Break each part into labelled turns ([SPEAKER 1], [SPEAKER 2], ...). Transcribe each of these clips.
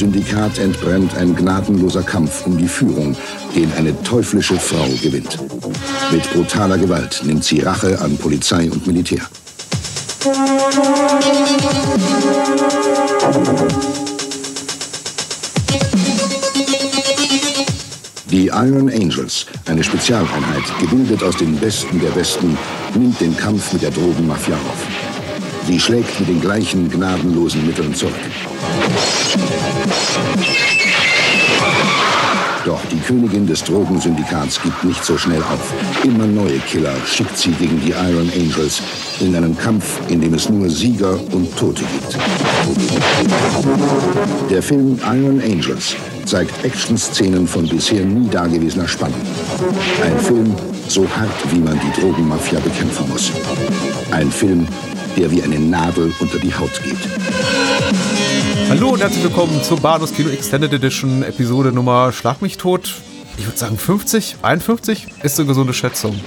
[SPEAKER 1] Syndikat entbrennt ein gnadenloser Kampf um die Führung, den eine teuflische Frau gewinnt. Mit brutaler Gewalt nimmt sie Rache an Polizei und Militär. Die Iron Angels, eine Spezialeinheit, gebildet aus den Besten der Besten, nimmt den Kampf mit der Drogenmafia auf. Sie schlägt mit den gleichen gnadenlosen Mitteln zurück. Doch die Königin des Drogensyndikats gibt nicht so schnell auf. Immer neue Killer schickt sie gegen die Iron Angels in einen Kampf, in dem es nur Sieger und Tote gibt. Der Film Iron Angels zeigt Actionszenen von bisher nie dagewesener Spannung. Ein Film so hart, wie man die Drogenmafia bekämpfen muss. Ein Film, der wie eine Nadel unter die Haut geht.
[SPEAKER 2] Hallo und herzlich willkommen zur Bahnhofs Kino Extended Edition Episode Nummer Schlag mich tot. Ich würde sagen 50, 51 ist eine gesunde Schätzung.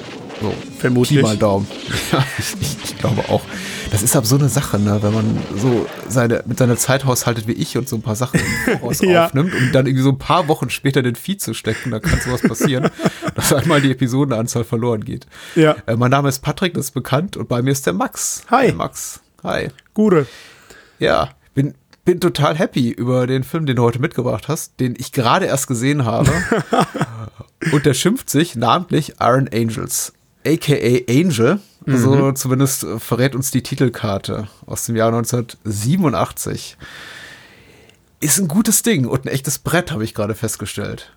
[SPEAKER 2] So,
[SPEAKER 3] Vermutlich.
[SPEAKER 2] Pi mal Daumen. Ja, ich, ich, ich glaube auch. Das ist aber so eine Sache, ne? wenn man so seine, mit seiner Zeit haushaltet wie ich und so ein paar Sachen
[SPEAKER 3] Ja.
[SPEAKER 2] aufnimmt und dann irgendwie so ein paar Wochen später den Feed zu stecken, da kann sowas passieren, dass einmal die Episodenanzahl verloren geht.
[SPEAKER 3] Ja.
[SPEAKER 2] Äh, mein Name ist Patrick, das ist bekannt und bei mir ist der Max.
[SPEAKER 3] Hi.
[SPEAKER 2] Hey, Max. Hi.
[SPEAKER 3] Gute.
[SPEAKER 2] Ja, bin, bin total happy über den Film, den du heute mitgebracht hast, den ich gerade erst gesehen habe. Und der schimpft sich namentlich Iron Angels, aka Angel. So zumindest äh, verrät uns die Titelkarte aus dem Jahr 1987. Ist ein gutes Ding und ein echtes Brett, habe ich gerade festgestellt.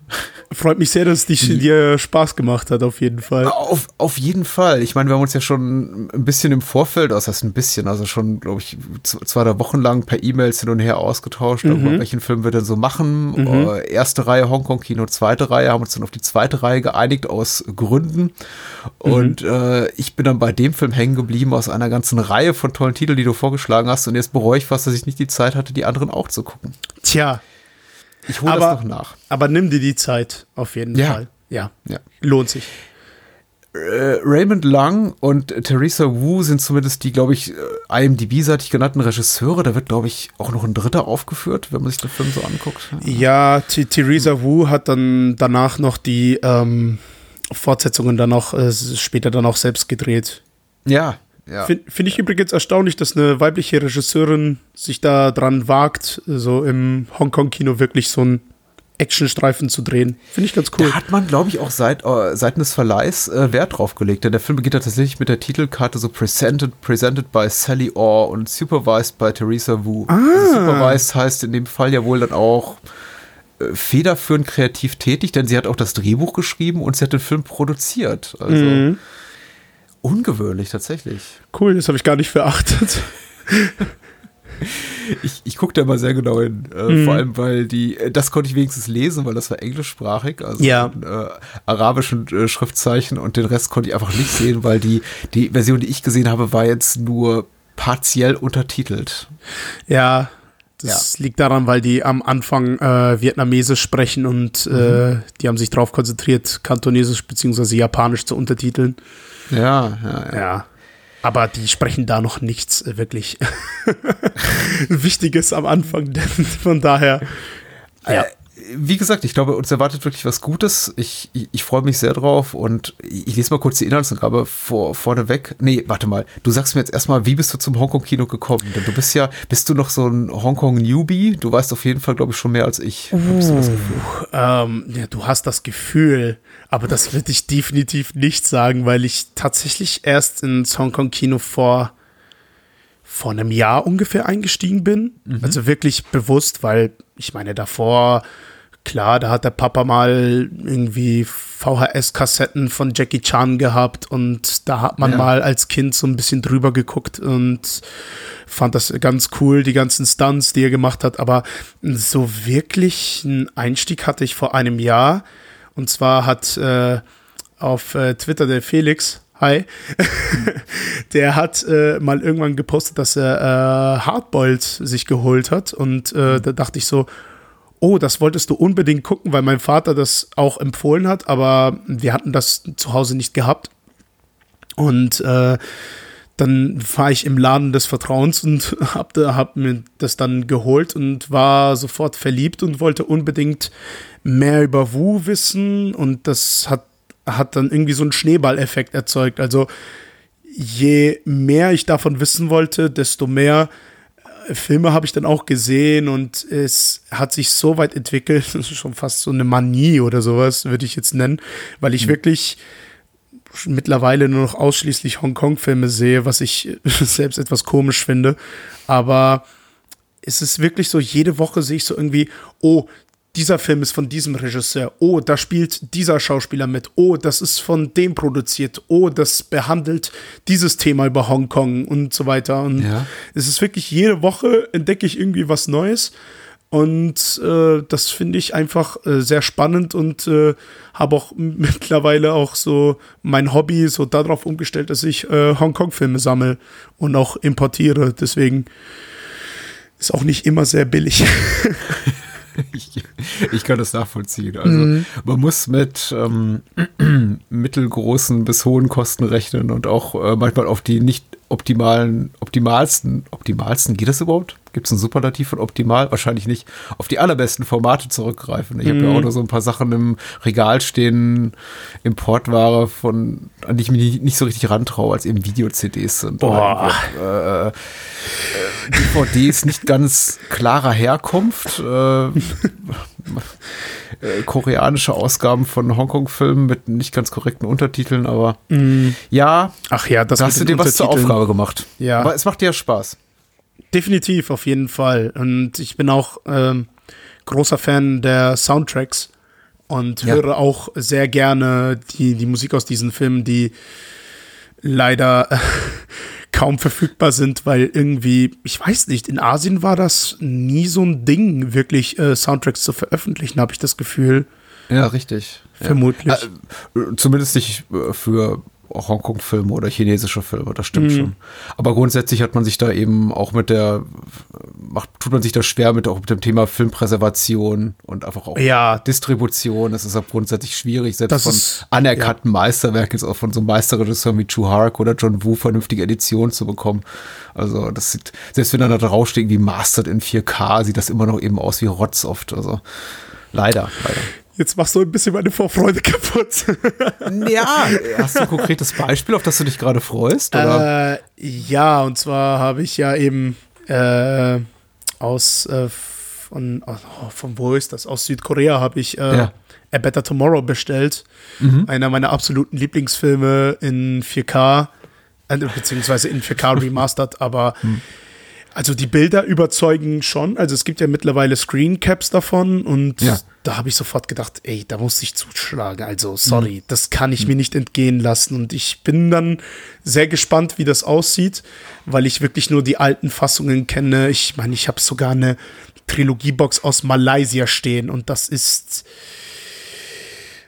[SPEAKER 3] Freut mich sehr, dass es dich- dir Spaß gemacht hat, auf jeden Fall.
[SPEAKER 2] Auf, auf jeden Fall. Ich meine, wir haben uns ja schon ein bisschen im Vorfeld, das heißt ein bisschen, also schon, glaube ich, zwei, drei Wochen lang per E-Mails hin und her ausgetauscht, darüber, welchen Film wir denn so machen. Äh, erste Reihe Hongkong-Kino, zweite Reihe, haben uns dann auf die zweite Reihe geeinigt aus Gründen. Und äh, ich bin dann bei dem Film hängen geblieben aus einer ganzen Reihe von tollen Titeln, die du vorgeschlagen hast. Und jetzt bereue ich fast, dass ich nicht die Zeit hatte, die anderen auch zu gucken.
[SPEAKER 3] Tja,
[SPEAKER 2] Ich hole das noch nach.
[SPEAKER 3] aber nimm dir die Zeit, auf jeden
[SPEAKER 2] Ja.
[SPEAKER 3] Fall. Ja.
[SPEAKER 2] Ja.
[SPEAKER 3] Lohnt sich.
[SPEAKER 2] äh, Raymond Lang und Theresa Wu sind zumindest die, glaube ich, äh, IMDb-seitig genannten Regisseure. Da wird, glaube ich, auch noch ein dritter aufgeführt, wenn man sich den Film so anguckt.
[SPEAKER 3] Ja, Theresa Wu hat dann danach noch die ähm, Fortsetzungen dann noch äh, später dann auch selbst gedreht.
[SPEAKER 2] Ja, ja.
[SPEAKER 3] Finde find ich übrigens erstaunlich, dass eine weibliche Regisseurin sich da dran wagt, so im Hongkong-Kino wirklich so einen Actionstreifen zu drehen. Finde ich ganz cool.
[SPEAKER 2] Da hat man, glaube ich, auch seit, äh, seitens des Verleihs äh, Wert drauf gelegt. Denn der Film beginnt tatsächlich mit der Titelkarte so presented, presented by Sally Orr und supervised by Theresa Wu. Also supervised heißt in dem Fall ja wohl dann auch äh, federführend kreativ tätig, denn sie hat auch das Drehbuch geschrieben und sie hat den Film produziert. Also ungewöhnlich tatsächlich.
[SPEAKER 3] Cool, das habe ich gar nicht verachtet.
[SPEAKER 2] Ich, ich gucke da immer sehr genau hin. Äh,
[SPEAKER 3] Mhm.
[SPEAKER 2] Vor allem, weil die, äh, das konnte ich wenigstens lesen, weil das war englischsprachig, also
[SPEAKER 3] Ja.
[SPEAKER 2] in, äh, arabischen äh, Schriftzeichen und den Rest konnte ich einfach nicht sehen, weil die, die Version, die ich gesehen habe, war jetzt nur partiell untertitelt.
[SPEAKER 3] Ja, das liegt daran, weil die am Anfang äh, Vietnamesisch sprechen und äh, die haben sich darauf konzentriert, Kantonesisch bzw. Japanisch zu untertiteln.
[SPEAKER 2] Ja, ja, ja.
[SPEAKER 3] Ja. Aber die sprechen da noch nichts äh, wirklich Wichtiges am Anfang, denn von daher. Ja.
[SPEAKER 2] Wie gesagt, ich glaube, uns erwartet wirklich was Gutes. Ich, ich, ich freue mich sehr drauf und ich, ich lese mal kurz die Inhaltsangabe vor, vorneweg. Nee, warte mal. Du sagst mir jetzt erstmal, wie bist du zum Hongkong-Kino gekommen? Denn du bist ja, bist du noch so ein Hongkong-Newbie? Du weißt auf jeden Fall, glaube ich, schon mehr als ich. Gefühl.
[SPEAKER 3] Ähm, ja, du hast das Gefühl, aber das würde ich definitiv nicht sagen, weil ich tatsächlich erst ins Hongkong-Kino vor, vor einem Jahr ungefähr eingestiegen bin. Also wirklich bewusst, weil ich meine, davor, klar, da hat der Papa mal irgendwie VHS-Kassetten von Jackie Chan gehabt und da hat man
[SPEAKER 2] Ja.
[SPEAKER 3] mal als Kind so ein bisschen drüber geguckt und fand das ganz cool, die ganzen Stunts, die er gemacht hat. Aber so wirklich einen Einstieg hatte ich vor einem Jahr. Und zwar hat äh, auf äh, Twitter der Felix, hi, der hat äh, mal irgendwann gepostet, dass er äh, Hardboiled sich geholt hat. Und äh, da dachte ich so, oh, das wolltest du unbedingt gucken, weil mein Vater das auch empfohlen hat, aber wir hatten das zu Hause nicht gehabt. Und äh, dann war ich im Laden des Vertrauens und hab, hab mir das dann geholt und war sofort verliebt und wollte unbedingt mehr über Wu wissen und das hat, hat dann irgendwie so einen Schneeballeffekt erzeugt. Also je mehr ich davon wissen wollte, desto mehr Filme habe ich dann auch gesehen und es hat sich so weit entwickelt, das ist schon fast so eine Manie oder sowas, würde ich jetzt nennen, weil ich mhm. wirklich mittlerweile nur noch ausschließlich Hongkong-Filme sehe, was ich selbst etwas komisch finde. Aber es ist wirklich so, jede Woche sehe ich so irgendwie, oh, dieser Film ist von diesem Regisseur. Oh, da spielt dieser Schauspieler mit. Oh, das ist von dem produziert. Oh, das behandelt dieses Thema über Hongkong und so weiter. Und ja. es ist wirklich jede Woche entdecke ich irgendwie was Neues. Und äh, das finde ich einfach äh, sehr spannend und äh, habe auch mittlerweile auch so mein Hobby so darauf umgestellt, dass ich äh, Hongkong-Filme sammle und auch importiere. Deswegen ist auch nicht immer sehr billig.
[SPEAKER 2] ich, ich, kann das nachvollziehen. Also mhm. man muss mit ähm, mittelgroßen bis hohen Kosten rechnen und auch äh, manchmal auf die nicht optimalen, optimalsten, optimalsten, geht das überhaupt? Gibt es ein Superlativ von optimal? Wahrscheinlich nicht. Auf die allerbesten Formate zurückgreifen. Ich mhm. habe ja auch noch so ein paar Sachen im Regal stehen, Importware, von, an die ich mich nicht so richtig rantraue, als eben Video-CDs sind.
[SPEAKER 3] Boah.
[SPEAKER 2] Äh, äh, DVDs nicht ganz klarer Herkunft. Äh, äh, koreanische Ausgaben von Hongkong-Filmen mit nicht ganz korrekten Untertiteln, aber mm. ja,
[SPEAKER 3] ach ja,
[SPEAKER 2] das da hast du dir was zur Aufgabe gemacht.
[SPEAKER 3] Ja.
[SPEAKER 2] Aber es macht dir ja Spaß.
[SPEAKER 3] Definitiv, auf jeden Fall. Und ich bin auch ähm, großer Fan der Soundtracks und ja. höre auch sehr gerne die, die Musik aus diesen Filmen, die leider kaum verfügbar sind, weil irgendwie, ich weiß nicht, in Asien war das nie so ein Ding, wirklich äh, Soundtracks zu veröffentlichen, habe ich das Gefühl.
[SPEAKER 2] Ja, richtig.
[SPEAKER 3] Vermutlich. Ja.
[SPEAKER 2] Äh, zumindest nicht äh, für Hongkong-Filme oder chinesische Filme, das stimmt mhm. schon. Aber grundsätzlich hat man sich da eben auch mit der, macht, tut man sich da schwer mit, auch mit dem Thema Filmpräservation und einfach auch
[SPEAKER 3] ja.
[SPEAKER 2] Distribution. Das ist auch grundsätzlich schwierig, selbst das von ist, anerkannten ja. Meisterwerken, jetzt auch von so Meisterregisseuren wie Chu Hark oder John Woo vernünftige Editionen zu bekommen. Also das sieht, selbst wenn da draufsteht, wie Mastered in 4K, sieht das immer noch eben aus wie Rotz oft. Also leider, leider.
[SPEAKER 3] Jetzt machst du ein bisschen meine Vorfreude kaputt.
[SPEAKER 2] ja, hast du ein konkretes Beispiel, auf das du dich gerade freust? Oder?
[SPEAKER 3] Äh, ja, und zwar habe ich ja eben äh, aus äh, von, oh, von wo ist das? Aus Südkorea habe ich äh, ja. A Better Tomorrow bestellt. Mhm. Einer meiner absoluten Lieblingsfilme in 4K, äh, beziehungsweise in 4K remastered, aber mhm. Also die Bilder überzeugen schon. Also es gibt ja mittlerweile Screencaps davon und ja. Da habe ich sofort gedacht, ey, da muss ich zuschlagen. Also sorry, mhm. das kann ich mhm. mir nicht entgehen lassen. Und ich bin dann sehr gespannt, wie das aussieht, weil ich wirklich nur die alten Fassungen kenne. Ich meine, ich habe sogar eine Trilogiebox aus Malaysia stehen und das ist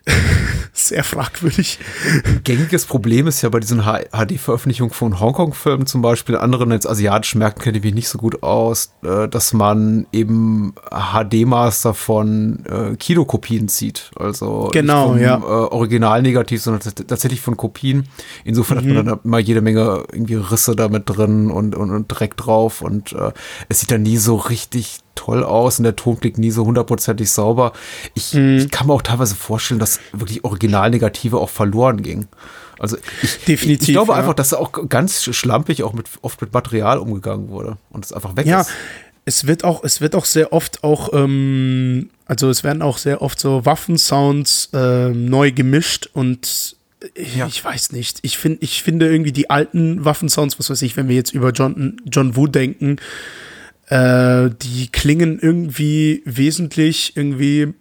[SPEAKER 3] sehr fragwürdig.
[SPEAKER 2] Ein gängiges Problem ist ja bei diesen HD-Veröffentlichungen von Hongkong-Filmen zum Beispiel, anderen jetzt asiatischen Märkten kenne ich mich nicht so gut aus, äh, dass man eben HD-Master von äh, Kinokopien zieht. Also
[SPEAKER 3] genau,
[SPEAKER 2] nicht vom,
[SPEAKER 3] ja.
[SPEAKER 2] Äh, Original negativ, sondern tatsächlich von Kopien. Insofern mhm. hat man dann immer jede Menge irgendwie Risse damit drin und, und, und Dreck drauf und äh, es sieht dann nie so richtig toll aus und der Ton klingt nie so hundertprozentig sauber. Ich, mhm. ich, kann mir auch teilweise vorstellen, dass wirklich Originalnegative auch verloren ging. Also ich,
[SPEAKER 3] Definitiv,
[SPEAKER 2] ich, ich glaube
[SPEAKER 3] ja.
[SPEAKER 2] einfach, dass auch ganz schlampig auch mit, oft mit Material umgegangen wurde und es einfach weg
[SPEAKER 3] ja.
[SPEAKER 2] ist.
[SPEAKER 3] Es wird auch, es wird auch sehr oft auch, ähm, also es werden auch sehr oft so Waffensounds äh, neu gemischt und ich, ja. ich weiß nicht. Ich, find, ich finde irgendwie die alten Waffensounds, was weiß ich, wenn wir jetzt über John, John Woo denken, äh, die klingen irgendwie wesentlich irgendwie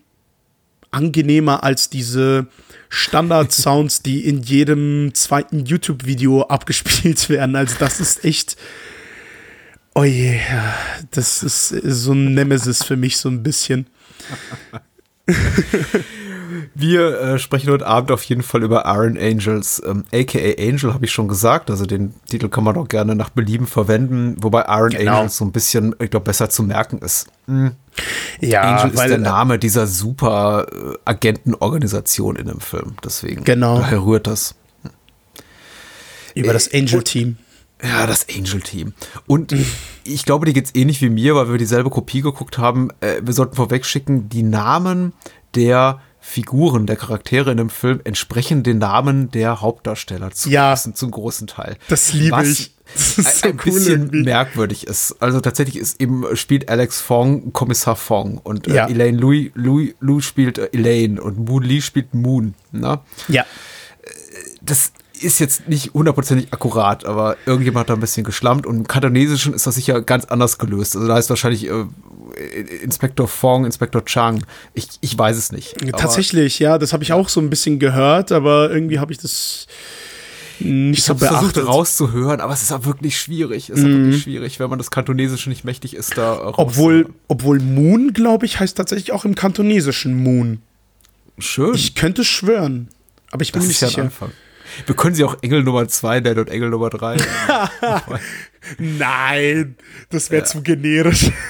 [SPEAKER 3] angenehmer als diese Standard-Sounds, die in jedem zweiten YouTube-Video abgespielt werden. Also das ist echt. Oh je, das ist so ein Nemesis für mich so ein bisschen.
[SPEAKER 2] Wir äh, sprechen heute Abend auf jeden Fall über Iron Angels. Ähm, AKA Angel habe ich schon gesagt. Also den Titel kann man auch gerne nach Belieben verwenden. Wobei Iron genau. Angels so ein bisschen, ich glaube, besser zu merken ist. Mhm. Ja, Angel ist der äh, Name dieser super äh, Agentenorganisation in dem Film. Deswegen.
[SPEAKER 3] Genau.
[SPEAKER 2] Daher rührt das.
[SPEAKER 3] Über das Angel-Team.
[SPEAKER 2] Ja, das Angel-Team. Und ich glaube, dir geht's ähnlich wie mir, weil wir dieselbe Kopie geguckt haben. Äh, wir sollten vorwegschicken, die Namen der Figuren, der Charaktere in dem Film entsprechen den Namen der Hauptdarsteller zu
[SPEAKER 3] Ja.
[SPEAKER 2] großen, zum großen Teil.
[SPEAKER 3] Das liebe ich. Das ist so
[SPEAKER 2] ein,
[SPEAKER 3] cool
[SPEAKER 2] bisschen
[SPEAKER 3] irgendwie.
[SPEAKER 2] merkwürdig ist. Also tatsächlich ist eben spielt Alex Fong Kommissar Fong und äh,
[SPEAKER 3] Ja.
[SPEAKER 2] Elaine Louis, Louis, Lou spielt äh, Elaine und Moon Lee spielt Moon. Ne?
[SPEAKER 3] Ja.
[SPEAKER 2] das ist jetzt nicht hundertprozentig akkurat, aber irgendjemand hat da ein bisschen geschlampt und im Kantonesischen ist das sicher ganz anders gelöst. Also da heißt wahrscheinlich äh, Inspektor Fong, Inspektor Chang. Ich, ich weiß es nicht.
[SPEAKER 3] Tatsächlich, ja, das habe ich auch so ein bisschen gehört, aber irgendwie habe ich das nicht
[SPEAKER 2] Ich
[SPEAKER 3] so
[SPEAKER 2] habe versucht
[SPEAKER 3] beachtet.
[SPEAKER 2] rauszuhören, aber es ist auch wirklich schwierig. Es ist auch wirklich schwierig, wenn man das Kantonesische nicht mächtig ist, da rauszuhören.
[SPEAKER 3] Obwohl, obwohl Moon, glaube ich, heißt tatsächlich auch im Kantonesischen Moon.
[SPEAKER 2] schön.
[SPEAKER 3] Ich könnte schwören, aber ich bin
[SPEAKER 2] das
[SPEAKER 3] nicht sicher.
[SPEAKER 2] Anfang. Wir können sie auch Engel Nummer 2 nennen und Engel Nummer 3.
[SPEAKER 3] Nein, das wäre zu generisch.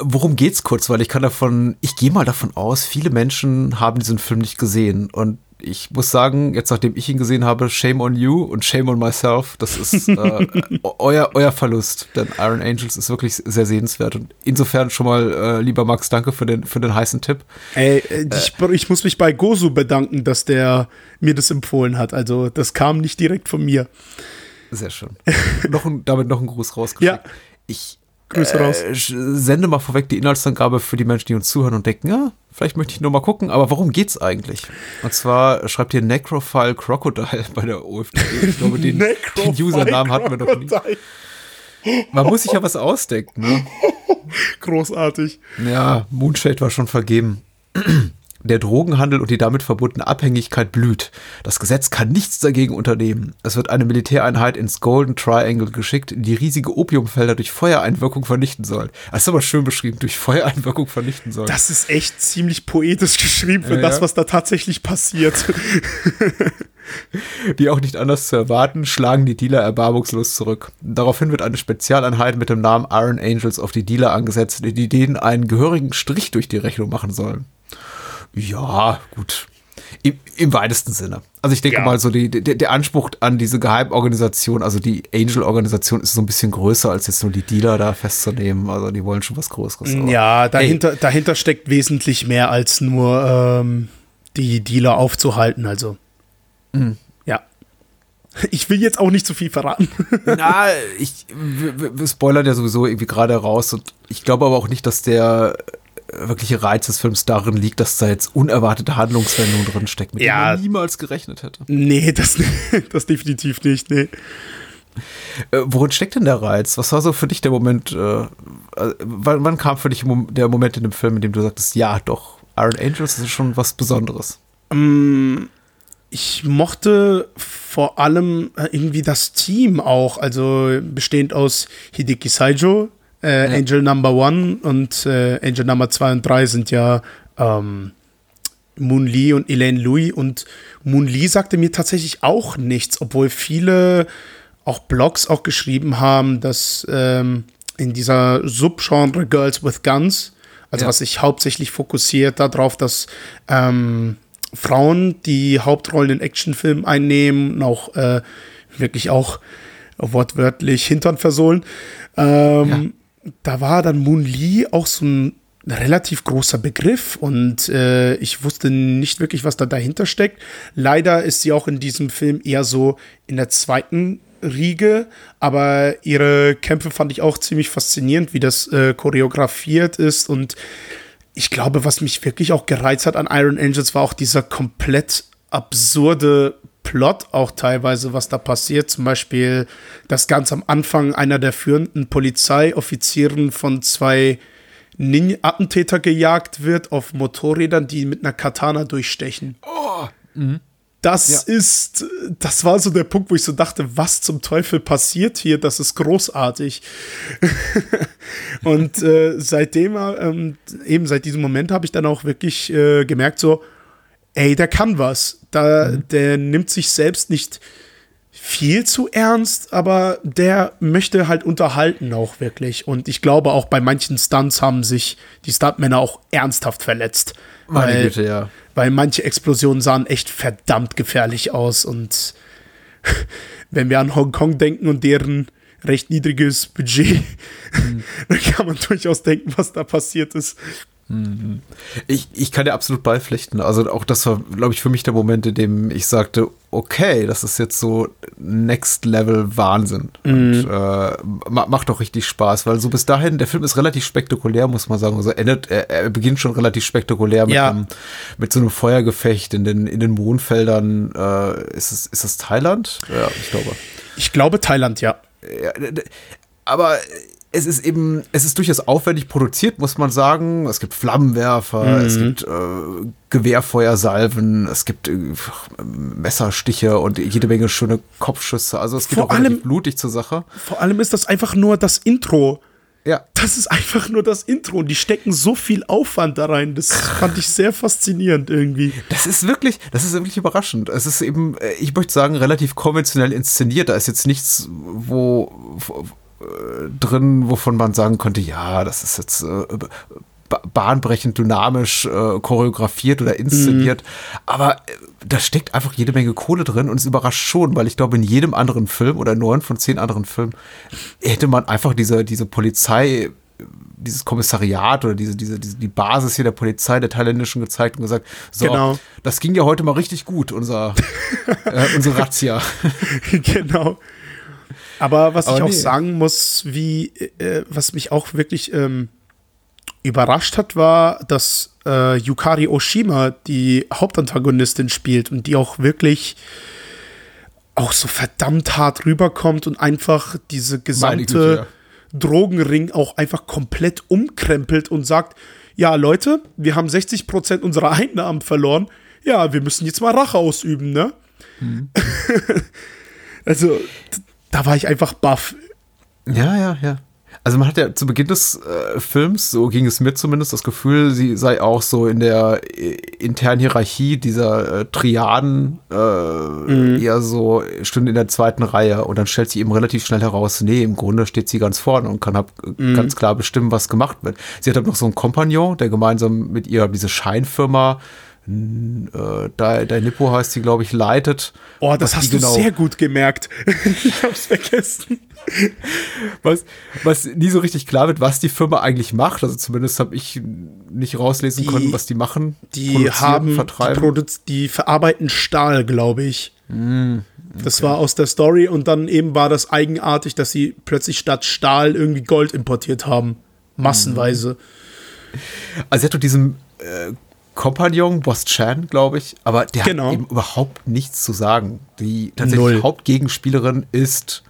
[SPEAKER 2] Worum geht's kurz? Weil ich kann davon, ich gehe mal davon aus, viele Menschen haben diesen Film nicht gesehen. Und ich muss sagen, jetzt nachdem ich ihn gesehen habe, shame on you und shame on myself. Das ist äh, euer, euer Verlust. Denn Iron Angels ist wirklich sehr sehenswert. Und insofern schon mal, äh, lieber Max, danke für den, für den heißen Tipp.
[SPEAKER 3] Ey, äh, ich, ich muss mich bei Gozu bedanken, dass der mir das empfohlen hat. Also, das kam nicht direkt von mir.
[SPEAKER 2] Sehr schön. noch ein, damit noch ein Gruß rausgeschickt.
[SPEAKER 3] Ja.
[SPEAKER 2] Ich
[SPEAKER 3] Grüße raus.
[SPEAKER 2] äh, sende mal vorweg die Inhaltsangabe für die Menschen, die uns zuhören und denken, ja, vielleicht möchte ich nur mal gucken, aber worum geht's eigentlich? Und zwar schreibt hier Necrophile Crocodile bei der OFD. Ich glaube, den, den Usernamen hatten wir noch nie. Man muss sich ja was ausdenken, ne?
[SPEAKER 3] Großartig.
[SPEAKER 2] Ja, Moonshade war schon vergeben. Der Drogenhandel und die damit verbundene Abhängigkeit blüht. Das Gesetz kann nichts dagegen unternehmen. Es wird eine Militäreinheit ins Golden Triangle geschickt, die riesige Opiumfelder durch Feuereinwirkung vernichten soll. Das ist aber schön beschrieben, durch Feuereinwirkung vernichten soll.
[SPEAKER 3] Das ist echt ziemlich poetisch geschrieben für
[SPEAKER 2] Ja,
[SPEAKER 3] das, was da tatsächlich passiert.
[SPEAKER 2] Wie auch nicht anders zu erwarten, schlagen die Dealer erbarmungslos zurück. Daraufhin wird eine Spezialeinheit mit dem Namen Iron Angels auf die Dealer angesetzt, die denen einen gehörigen Strich durch die Rechnung machen sollen. Ja, gut. Im, im weitesten Sinne. Also ich denke
[SPEAKER 3] Ja.
[SPEAKER 2] mal so, die, der, der Anspruch an diese Geheimorganisation, also die Angel-Organisation ist so ein bisschen größer, als jetzt nur die Dealer da festzunehmen. Also die wollen schon was Größeres.
[SPEAKER 3] ja, dahinter, dahinter steckt wesentlich mehr als nur ähm, die Dealer aufzuhalten. Also,
[SPEAKER 2] Mhm.
[SPEAKER 3] ja. Ich will jetzt auch nicht zu viel verraten.
[SPEAKER 2] Na, ich, wir, wir- spoilern ja sowieso irgendwie gerade raus und ich glaube aber auch nicht, dass der wirkliche Reiz des Films darin liegt, dass da jetzt unerwartete Handlungswendungen drin stecken, mit
[SPEAKER 3] Ja.
[SPEAKER 2] denen man niemals gerechnet hätte.
[SPEAKER 3] nee, das, das definitiv nicht. Nee.
[SPEAKER 2] Äh, worin steckt denn der Reiz? Was war so für dich der Moment, äh, äh, wann, wann kam für dich der Moment in dem Film, in dem du sagtest, ja doch, Iron Angels ist schon was Besonderes?
[SPEAKER 3] Ich mochte vor allem äh, irgendwie das Team auch, also bestehend aus Hideki Saijo, äh,
[SPEAKER 2] Ja.
[SPEAKER 3] Angel Number One und äh, Angel Number 2 und 3 sind ja ähm, Moon Lee und Elaine Louis und Moon Lee sagte mir tatsächlich auch nichts, obwohl viele auch Blogs auch geschrieben haben, dass ähm, in dieser Subgenre Girls with Guns, also
[SPEAKER 2] Ja.
[SPEAKER 3] was sich hauptsächlich fokussiert darauf, dass ähm, Frauen die Hauptrollen in Actionfilmen einnehmen und auch äh, wirklich auch wortwörtlich Hintern versohlen. Ähm, Da war dann Moon Lee auch so ein relativ großer Begriff und äh, ich wusste nicht wirklich, was da dahinter steckt. Leider ist sie auch in diesem Film eher so in der zweiten Riege, aber ihre Kämpfe fand ich auch ziemlich faszinierend, wie das äh, choreografiert ist und ich glaube, was mich wirklich auch gereizt hat an Iron Angels, war auch dieser komplett absurde Plot, auch teilweise, was da passiert. Zum Beispiel, dass ganz am Anfang einer der führenden Polizeioffizieren von zwei Nin-Attentäter gejagt wird auf Motorrädern, die mit einer Katana durchstechen. Das ist, das war so der Punkt, wo ich so dachte, was zum Teufel passiert hier? Das ist großartig. Und äh, seitdem, ähm, eben seit diesem Moment habe ich dann auch wirklich äh, gemerkt, so, ey, der kann was. Da, Der nimmt sich selbst nicht viel zu ernst, aber der möchte halt unterhalten auch wirklich. Und ich glaube, auch bei manchen Stunts haben sich die Stuntmänner auch ernsthaft verletzt.
[SPEAKER 2] Meine
[SPEAKER 3] weil,
[SPEAKER 2] Güte, ja.
[SPEAKER 3] weil manche Explosionen sahen echt verdammt gefährlich aus und wenn wir an Hongkong denken und deren recht niedriges Budget, mhm. dann kann man durchaus denken, was da passiert ist.
[SPEAKER 2] Ich, ich kann dir absolut beipflichten. Also auch das war, glaube ich, für mich der Moment, in dem ich sagte, okay, das ist jetzt so Next Level Wahnsinn. Mhm. Und äh, macht doch richtig Spaß, weil so bis dahin, der Film ist relativ spektakulär, muss man sagen. Also endet, er, er beginnt schon relativ spektakulär mit, ja. einem, mit so einem Feuergefecht in den, in den Mondfeldern. Äh, ist, es, ist es Thailand?
[SPEAKER 3] Ja, ich glaube. Ich glaube Thailand, ja. ja
[SPEAKER 2] aber es ist eben, es ist durchaus aufwendig produziert, muss man sagen. Es gibt Flammenwerfer, mhm. es gibt äh, Gewehrfeuersalven, es gibt äh, Messerstiche und jede Menge schöne Kopfschüsse. Also es geht vor auch allem blutig zur Sache.
[SPEAKER 3] Vor allem ist das einfach nur das Intro.
[SPEAKER 2] Ja.
[SPEAKER 3] Das ist einfach nur das Intro und die stecken so viel Aufwand da rein. Das fand ich sehr faszinierend irgendwie.
[SPEAKER 2] Das ist wirklich, das ist wirklich überraschend. Es ist eben, äh, ich möchte sagen, relativ konventionell inszeniert. Da ist jetzt nichts, wo, wo äh, drin, wovon man sagen könnte, ja, das ist jetzt äh, bahnbrechend dynamisch äh, choreografiert oder inszeniert. Mhm. Aber äh, da steckt einfach jede Menge Kohle drin und es überrascht schon, weil ich glaube, in jedem anderen Film oder neun von zehn anderen Filmen hätte man einfach diese, diese Polizei, dieses Kommissariat oder diese, diese, diese, die Basis hier der Polizei der thailändischen gezeigt und gesagt, so, genau. das ging ja heute mal richtig gut, unser, äh, unsere Razzia.
[SPEAKER 3] genau. Aber was Aber ich auch sagen muss, wie, äh, was mich auch wirklich ähm, überrascht hat, war, dass äh, Yukari Oshima die Hauptantagonistin spielt und die auch wirklich auch so verdammt hart rüberkommt und einfach diese gesamte. Drogenring auch einfach komplett umkrempelt und sagt, ja Leute, wir haben 60% unserer Einnahmen verloren, ja, wir müssen jetzt mal Rache ausüben, ne? Mhm. also da war ich einfach baff.
[SPEAKER 2] Ja, ja, ja. Also man hat ja zu Beginn des äh, Films, so ging es mir zumindest, das Gefühl, sie sei auch so in der äh, internen Hierarchie dieser äh, Triaden äh, mhm. eher so, stünde in der zweiten Reihe und dann stellt sie eben relativ schnell heraus, nee, im Grunde steht sie ganz vorne und kann hab, mhm. ganz klar bestimmen, was gemacht wird. Sie hat halt noch so einen Kompagnon, der gemeinsam mit ihr diese Scheinfirma äh, Dai Nippo heißt sie, glaube ich, leitet.
[SPEAKER 3] Oh, das hast du genau sehr gut gemerkt. ich hab's vergessen.
[SPEAKER 2] Was, was nie so richtig klar wird, was die Firma eigentlich macht. Also zumindest habe ich nicht rauslesen die, können, was die machen.
[SPEAKER 3] Die haben vertreiben. Die, die, verarbeiten Stahl, glaube ich. Mm, okay. Das war aus der Story und dann eben war das eigenartig, dass sie plötzlich statt Stahl irgendwie Gold importiert haben. Massenweise.
[SPEAKER 2] Also sie hat diesen äh, Kompagnon, Boss Chan, glaube ich, aber der genau. hat eben überhaupt nichts zu sagen. Die tatsächlich Null. Hauptgegenspielerin ist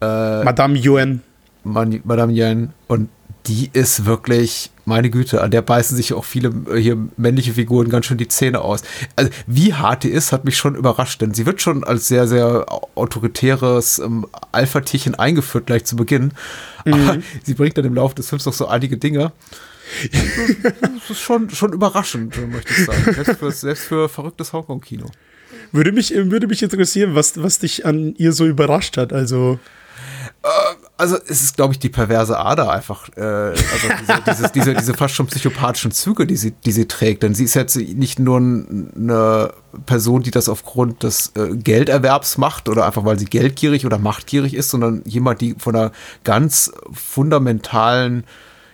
[SPEAKER 3] äh, Madame Yuen.
[SPEAKER 2] Man, Madame Yuen und die ist wirklich, meine Güte, an der beißen sich auch viele äh, hier männliche Figuren ganz schön die Zähne aus. Also, wie hart die ist, hat mich schon überrascht, denn sie wird schon als sehr, sehr autoritäres ähm, Alpha-Tierchen eingeführt, gleich zu Beginn. Mhm. Aber sie bringt dann im Laufe des Films noch so einige Dinge, das ist schon, schon überraschend, möchte ich sagen. Selbst für, selbst für verrücktes Hongkong-Kino.
[SPEAKER 3] Würde mich, würde mich interessieren, was, was dich an ihr so überrascht hat. Also.
[SPEAKER 2] Äh, also es ist, glaube ich, die perverse Ader einfach, äh, also diese, diese, diese, diese, fast schon psychopathischen Züge, die sie, die sie trägt. Denn sie ist jetzt nicht nur eine Person, die das aufgrund des äh, Gelderwerbs macht oder einfach weil sie geldgierig oder machtgierig ist, sondern jemand, die von einer ganz fundamentalen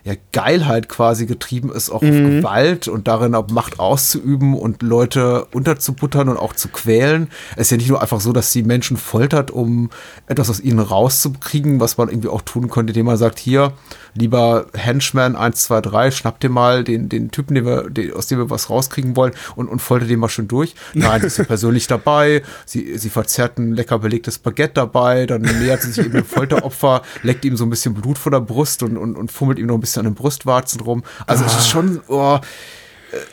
[SPEAKER 2] ja, Geilheit quasi getrieben ist, auch mhm. auf Gewalt und darin auch Macht auszuüben und Leute unterzubuttern und auch zu quälen. Es ist ja nicht nur einfach so, dass sie Menschen foltert, um etwas aus ihnen rauszukriegen, was man irgendwie auch tun könnte, indem man sagt, hier, lieber Henchman 1, 2, 3, schnapp dir mal den, den Typen, den wir, den, aus dem wir was rauskriegen wollen und, und foltert den mal schön durch. Nein, sie ist ja persönlich dabei, sie, sie verzerrt ein lecker belegtes Baguette dabei, dann nähert sie sich eben dem Folteropfer, leckt ihm so ein bisschen Blut vor der Brust und, und, und fummelt ihm noch ein bisschen an den Brustwarzen rum. Also ah. es ist schon, oh, äh,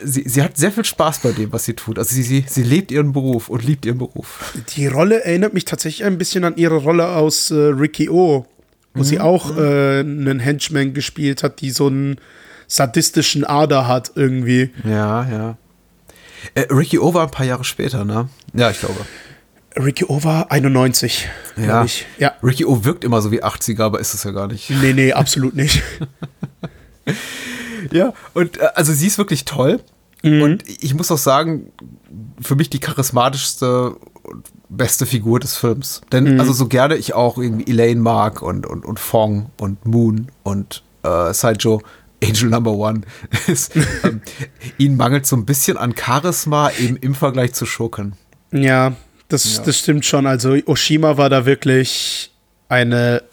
[SPEAKER 2] Sie, sie, hat sehr viel Spaß bei dem, was sie tut. Also sie, sie, sie lebt ihren Beruf und liebt ihren Beruf.
[SPEAKER 3] Die Rolle erinnert mich tatsächlich ein bisschen an ihre Rolle aus äh, Ricky O wo mhm. sie auch äh, einen Henchman gespielt hat, die so einen sadistischen Ader hat irgendwie.
[SPEAKER 2] Ja, ja. Äh, Ricky O war ein paar Jahre später, ne? Ja, ich glaube.
[SPEAKER 3] Ricky O war 91,
[SPEAKER 2] ja. Ja. Ricky O wirkt immer so wie 80er, aber ist es ja gar nicht.
[SPEAKER 3] Nee, nee, absolut nicht.
[SPEAKER 2] ja, und äh, also sie ist wirklich toll. Mhm. Und ich muss auch sagen, für mich die charismatischste und beste Figur des Films. Denn mhm. also so gerne ich auch irgendwie Elaine mag und, und, und Fong und Moon und äh, Sideshow, Angel Number One ist, ähm, ihnen mangelt so ein bisschen an Charisma eben im Vergleich zu Schurken.
[SPEAKER 3] Ja, das, ja. das stimmt schon. Also Oshima war da wirklich eine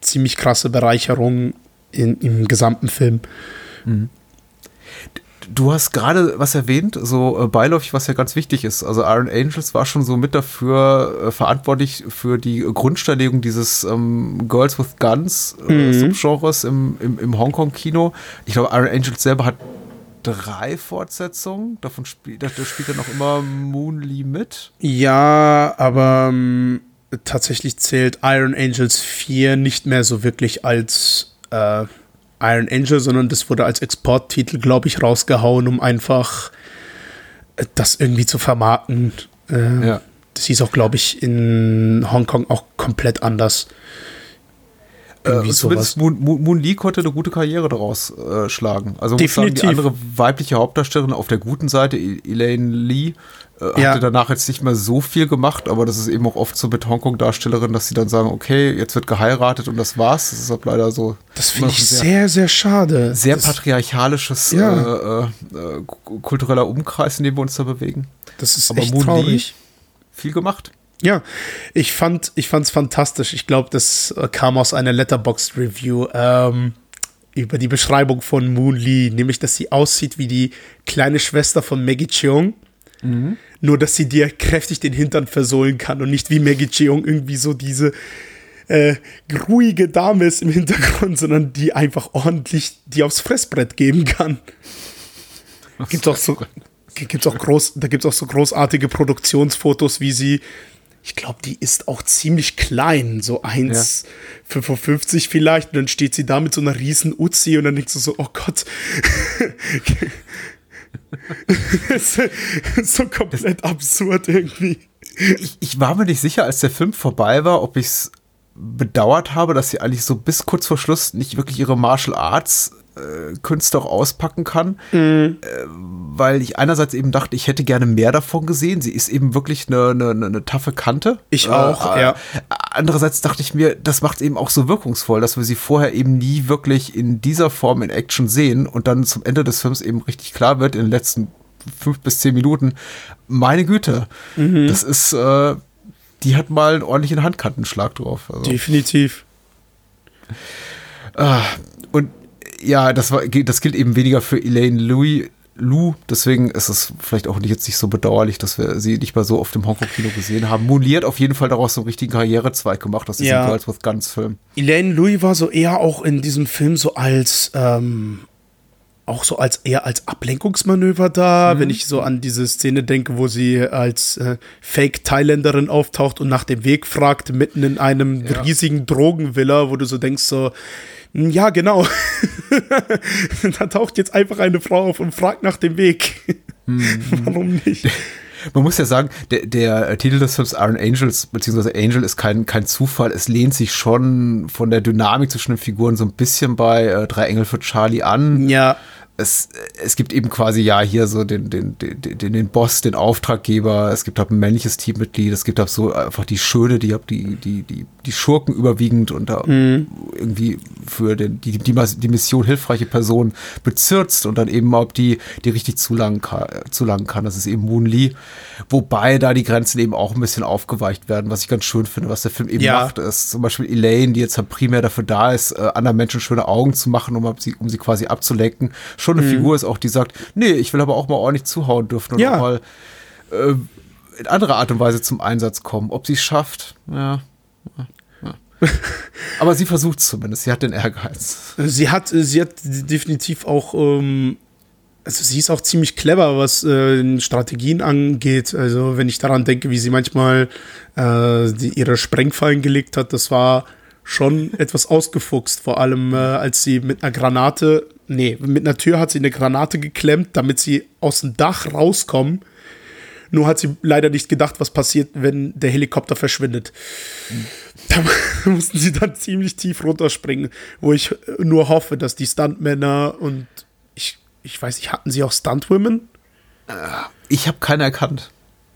[SPEAKER 3] ziemlich krasse Bereicherung in, im gesamten Film. Mhm.
[SPEAKER 2] Du hast gerade was erwähnt, so äh, beiläufig, was ja ganz wichtig ist. Also Iron Angels war schon so mit dafür äh, verantwortlich für die Grundsteinlegung dieses ähm, Girls with Guns äh, mhm. Subgenres im, im, im Hongkong-Kino. Ich glaube, Iron Angels selber hat drei Fortsetzungen. Davon spielt, da spielt er noch immer Moon Lee mit.
[SPEAKER 3] Ja, aber ähm, tatsächlich zählt Iron Angels 4 nicht mehr so wirklich als äh, Iron Angel, sondern das wurde als Exporttitel, glaube ich, rausgehauen, um einfach äh, das irgendwie zu vermarkten. Äh, ja. Das hieß auch, glaube ich, in Hongkong auch komplett anders.
[SPEAKER 2] Irgendwie äh, sowas. Moon, Moon, Lee konnte eine gute Karriere daraus äh, schlagen. Also Definitiv. Sagen, die andere weibliche Hauptdarstellerin auf der guten Seite, e-, Elaine Lee, äh, ja. hatte danach jetzt nicht mehr so viel gemacht, aber das ist eben auch oft so mit Hongkong-Darstellerinnen, dass sie dann sagen, okay, jetzt wird geheiratet und das war's. Das ist halt leider so.
[SPEAKER 3] Das finde ich sehr, sehr, sehr schade.
[SPEAKER 2] Sehr
[SPEAKER 3] das,
[SPEAKER 2] patriarchalisches ja. äh, äh, kultureller Umkreis, in dem wir uns da bewegen.
[SPEAKER 3] Das ist aber echt Moon traurig. Lee,
[SPEAKER 2] viel gemacht.
[SPEAKER 3] Ja, ich fand ich fand's fantastisch. Ich glaube, das äh, kam aus einer Letterboxd Review ähm, über die Beschreibung von Moon Lee, nämlich dass sie aussieht wie die kleine Schwester von Maggie Cheung. Mhm. Nur, dass sie dir kräftig den Hintern versohlen kann und nicht wie Maggie Cheung irgendwie so diese äh, ruhige Dame ist im Hintergrund, sondern die einfach ordentlich die aufs Fressbrett geben kann. Gibt auch so, gibt's auch groß, da gibt es auch so großartige Produktionsfotos, wie sie ich glaube, die ist auch ziemlich klein, so 1,55 ja. vielleicht. Und dann steht sie da mit so einer riesen Uzi und dann denkst du so, oh Gott. so komplett absurd irgendwie.
[SPEAKER 2] Ich, ich, war mir nicht sicher, als der Film vorbei war, ob ich es bedauert habe, dass sie eigentlich so bis kurz vor Schluss nicht wirklich ihre Martial Arts äh, Künste auch auspacken kann, mhm. äh, weil ich einerseits eben dachte, ich hätte gerne mehr davon gesehen. Sie ist eben wirklich eine, eine, eine taffe Kante.
[SPEAKER 3] Ich auch, äh, ja.
[SPEAKER 2] Andererseits dachte ich mir, das macht es eben auch so wirkungsvoll, dass wir sie vorher eben nie wirklich in dieser Form in Action sehen und dann zum Ende des Films eben richtig klar wird, in den letzten fünf bis zehn Minuten, meine Güte, mhm. das ist, äh, die hat mal einen ordentlichen Handkantenschlag drauf.
[SPEAKER 3] Also. Definitiv.
[SPEAKER 2] Ah, und ja, das, war, das gilt eben weniger für Elaine Louis, Lou, deswegen ist es vielleicht auch nicht jetzt nicht so bedauerlich, dass wir sie nicht mal so oft im Hongkong-Kino gesehen haben. Moon Lee hat auf jeden Fall daraus so einen richtigen Karrierezweig gemacht aus diesem ja. Girls with Guns-Film.
[SPEAKER 3] Elaine Louis war so eher auch in diesem Film so als ähm, auch so als eher als Ablenkungsmanöver da, mhm. wenn ich so an diese Szene denke, wo sie als äh, Fake-Thailänderin auftaucht und nach dem Weg fragt, mitten in einem ja. riesigen Drogenvilla, wo du so denkst, so, ja, genau. da taucht jetzt einfach eine Frau auf und fragt nach dem Weg. Mhm. Warum nicht?
[SPEAKER 2] Man muss ja sagen, der, der Titel des Films Iron Angels, beziehungsweise Angel, ist kein, kein Zufall. Es lehnt sich schon von der Dynamik zwischen den Figuren so ein bisschen bei äh, Drei Engel für Charlie an.
[SPEAKER 3] Ja
[SPEAKER 2] es, es gibt eben quasi ja hier so den, den, den, den Boss, den Auftraggeber, es gibt halt ein männliches Teammitglied, es gibt halt so einfach die Schöne, die die, die, die, die Schurken überwiegend und da mhm. irgendwie für den, die, die, die Mission hilfreiche Person bezirzt und dann eben ob die, die richtig zulangen kann, zulangen kann. Das ist eben Moon Lee. Wobei da die Grenzen eben auch ein bisschen aufgeweicht werden, was ich ganz schön finde, was der Film eben ja. macht, ist zum Beispiel Elaine, die jetzt halt primär dafür da ist, äh, anderen Menschen schöne Augen zu machen, um sie, um sie quasi abzulenken schon eine mhm. Figur ist auch, die sagt, nee, ich will aber auch mal ordentlich zuhauen dürfen und ja. auch mal äh, in anderer Art und Weise zum Einsatz kommen. Ob sie es schafft, ja. ja. aber sie versucht es zumindest, sie hat den Ehrgeiz.
[SPEAKER 3] Sie hat, sie hat definitiv auch ähm also sie ist auch ziemlich clever, was äh, Strategien angeht. Also wenn ich daran denke, wie sie manchmal äh, die, ihre Sprengfallen gelegt hat, das war schon etwas ausgefuchst. Vor allem, äh, als sie mit einer Granate Nee, mit einer Tür hat sie eine Granate geklemmt, damit sie aus dem Dach rauskommen. Nur hat sie leider nicht gedacht, was passiert, wenn der Helikopter verschwindet. Da mussten sie dann ziemlich tief runterspringen, wo ich nur hoffe, dass die Stuntmänner und ich, ich weiß nicht, hatten sie auch Stuntwomen?
[SPEAKER 2] Ich habe keine erkannt.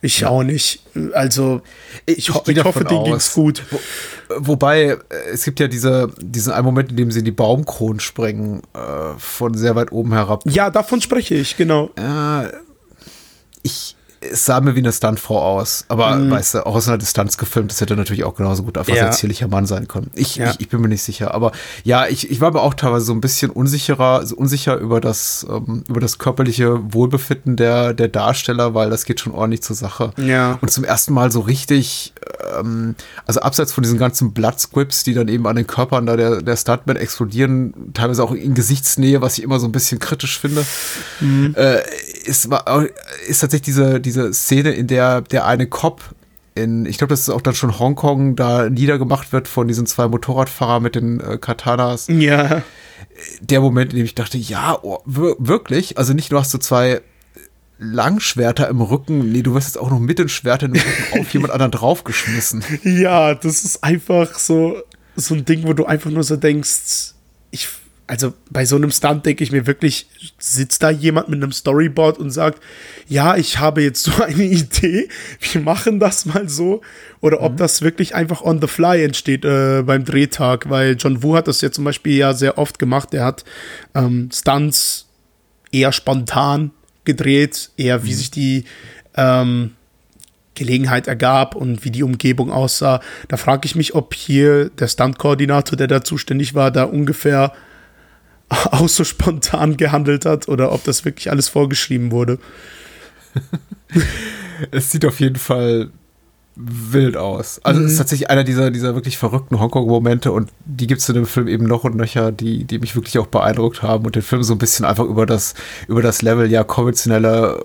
[SPEAKER 3] Ich ja. auch nicht. Also, ich, ich, ich hoffe, denen ging's gut.
[SPEAKER 2] Wo, wobei, äh, es gibt ja diese, diesen einen Moment, in dem sie die Baumkronen sprengen, äh, von sehr weit oben herab.
[SPEAKER 3] Ja, davon spreche ich, genau.
[SPEAKER 2] Äh, ich, es sah mir wie eine Stuntfrau aus. Aber mm. weißt du, auch aus einer Distanz gefilmt, das hätte natürlich auch genauso gut einfach ja. ein zierlicher Mann sein können. Ich, ja. ich, ich, bin mir nicht sicher. Aber ja, ich, ich war mir auch teilweise so ein bisschen unsicherer, so unsicher über das, ähm, über das körperliche Wohlbefinden der, der Darsteller, weil das geht schon ordentlich zur Sache.
[SPEAKER 3] Ja.
[SPEAKER 2] Und zum ersten Mal so richtig, ähm, also abseits von diesen ganzen Bloodscripts, die dann eben an den Körpern da der, der Stuntman explodieren, teilweise auch in Gesichtsnähe, was ich immer so ein bisschen kritisch finde, mhm. äh, ist, ist tatsächlich diese, diese Szene, in der der eine Cop in, ich glaube, das ist auch dann schon Hongkong, da niedergemacht wird von diesen zwei Motorradfahrern mit den äh, Katanas.
[SPEAKER 3] Ja.
[SPEAKER 2] Der Moment, in dem ich dachte, ja, oh, wirklich? Also nicht nur hast du zwei Langschwerter im Rücken, nee, du wirst jetzt auch noch mit den Schwertern im Rücken auf jemand anderen draufgeschmissen.
[SPEAKER 3] Ja, das ist einfach so, so ein Ding, wo du einfach nur so denkst, ich also bei so einem Stunt denke ich mir wirklich, sitzt da jemand mit einem Storyboard und sagt, ja, ich habe jetzt so eine Idee, wir machen das mal so. Oder ob mhm. das wirklich einfach on the fly entsteht äh, beim Drehtag, weil John Woo hat das ja zum Beispiel ja sehr oft gemacht. Er hat ähm, Stunts eher spontan gedreht, eher wie mhm. sich die ähm, Gelegenheit ergab und wie die Umgebung aussah. Da frage ich mich, ob hier der Stunt-Koordinator, der da zuständig war, da ungefähr auch so spontan gehandelt hat oder ob das wirklich alles vorgeschrieben wurde.
[SPEAKER 2] es sieht auf jeden Fall wild aus. Also mhm. es ist tatsächlich einer dieser, dieser wirklich verrückten Hongkong-Momente und die gibt es in dem Film eben noch und nöcher, die, die mich wirklich auch beeindruckt haben und den Film so ein bisschen einfach über das, über das Level ja konventioneller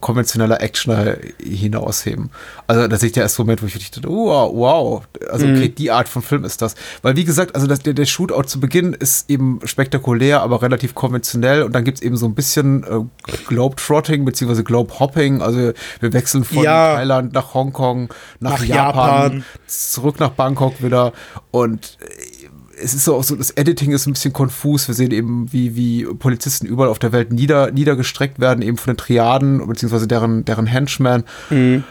[SPEAKER 2] konventioneller Actioner hinausheben. Also das ist der erste Moment, wo ich dachte, wow, wow, also okay, mhm. die Art von Film ist das. Weil wie gesagt, also das, der, der Shootout zu Beginn ist eben spektakulär, aber relativ konventionell und dann gibt es eben so ein bisschen äh, Globe-Trotting beziehungsweise Globe-Hopping, also wir wechseln von ja. Thailand nach Hongkong, nach, nach Japan, Japan, zurück nach Bangkok wieder und äh, es ist so auch so, das Editing ist ein bisschen konfus. Wir sehen eben, wie, wie Polizisten überall auf der Welt nieder, niedergestreckt werden, eben von den Triaden, beziehungsweise deren, deren Henchmen. Mhm.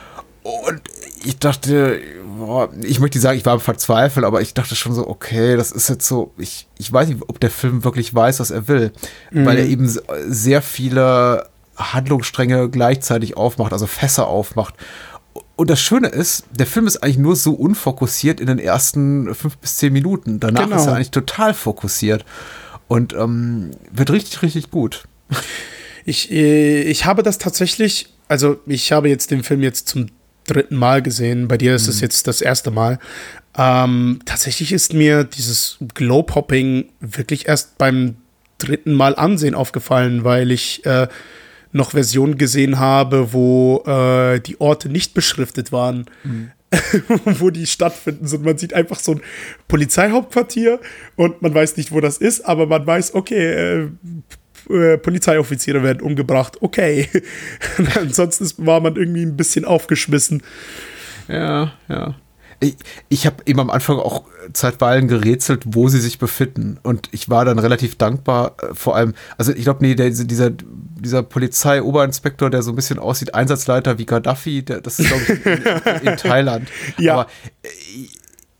[SPEAKER 2] Und ich dachte, boah, ich möchte sagen, ich war verzweifelt, aber ich dachte schon so, okay, das ist jetzt so, ich, ich weiß nicht, ob der Film wirklich weiß, was er will, mhm. weil er eben sehr viele Handlungsstränge gleichzeitig aufmacht, also Fässer aufmacht. Und das Schöne ist, der Film ist eigentlich nur so unfokussiert in den ersten fünf bis zehn Minuten. Danach genau. ist er eigentlich total fokussiert und ähm, wird richtig, richtig gut.
[SPEAKER 3] Ich, äh, ich habe das tatsächlich, also ich habe jetzt den Film jetzt zum dritten Mal gesehen. Bei dir ist mhm. es jetzt das erste Mal. Ähm, tatsächlich ist mir dieses Globe-Hopping wirklich erst beim dritten Mal ansehen aufgefallen, weil ich äh, noch Versionen gesehen habe, wo äh, die Orte nicht beschriftet waren. Mhm. wo die stattfinden. Und man sieht einfach so ein Polizeihauptquartier und man weiß nicht, wo das ist, aber man weiß, okay, äh, äh, Polizeioffiziere werden umgebracht. Okay. Ansonsten war man irgendwie ein bisschen aufgeschmissen.
[SPEAKER 2] Ja, ja. Ich, ich habe eben am Anfang auch zeitweilen gerätselt, wo sie sich befinden. Und ich war dann relativ dankbar, äh, vor allem, also ich glaube, nee, der, dieser, dieser Polizei-Oberinspektor, der so ein bisschen aussieht, Einsatzleiter wie Gaddafi, der, das ist, glaube ich, in, in, Thailand.
[SPEAKER 3] Ja.
[SPEAKER 2] Aber äh,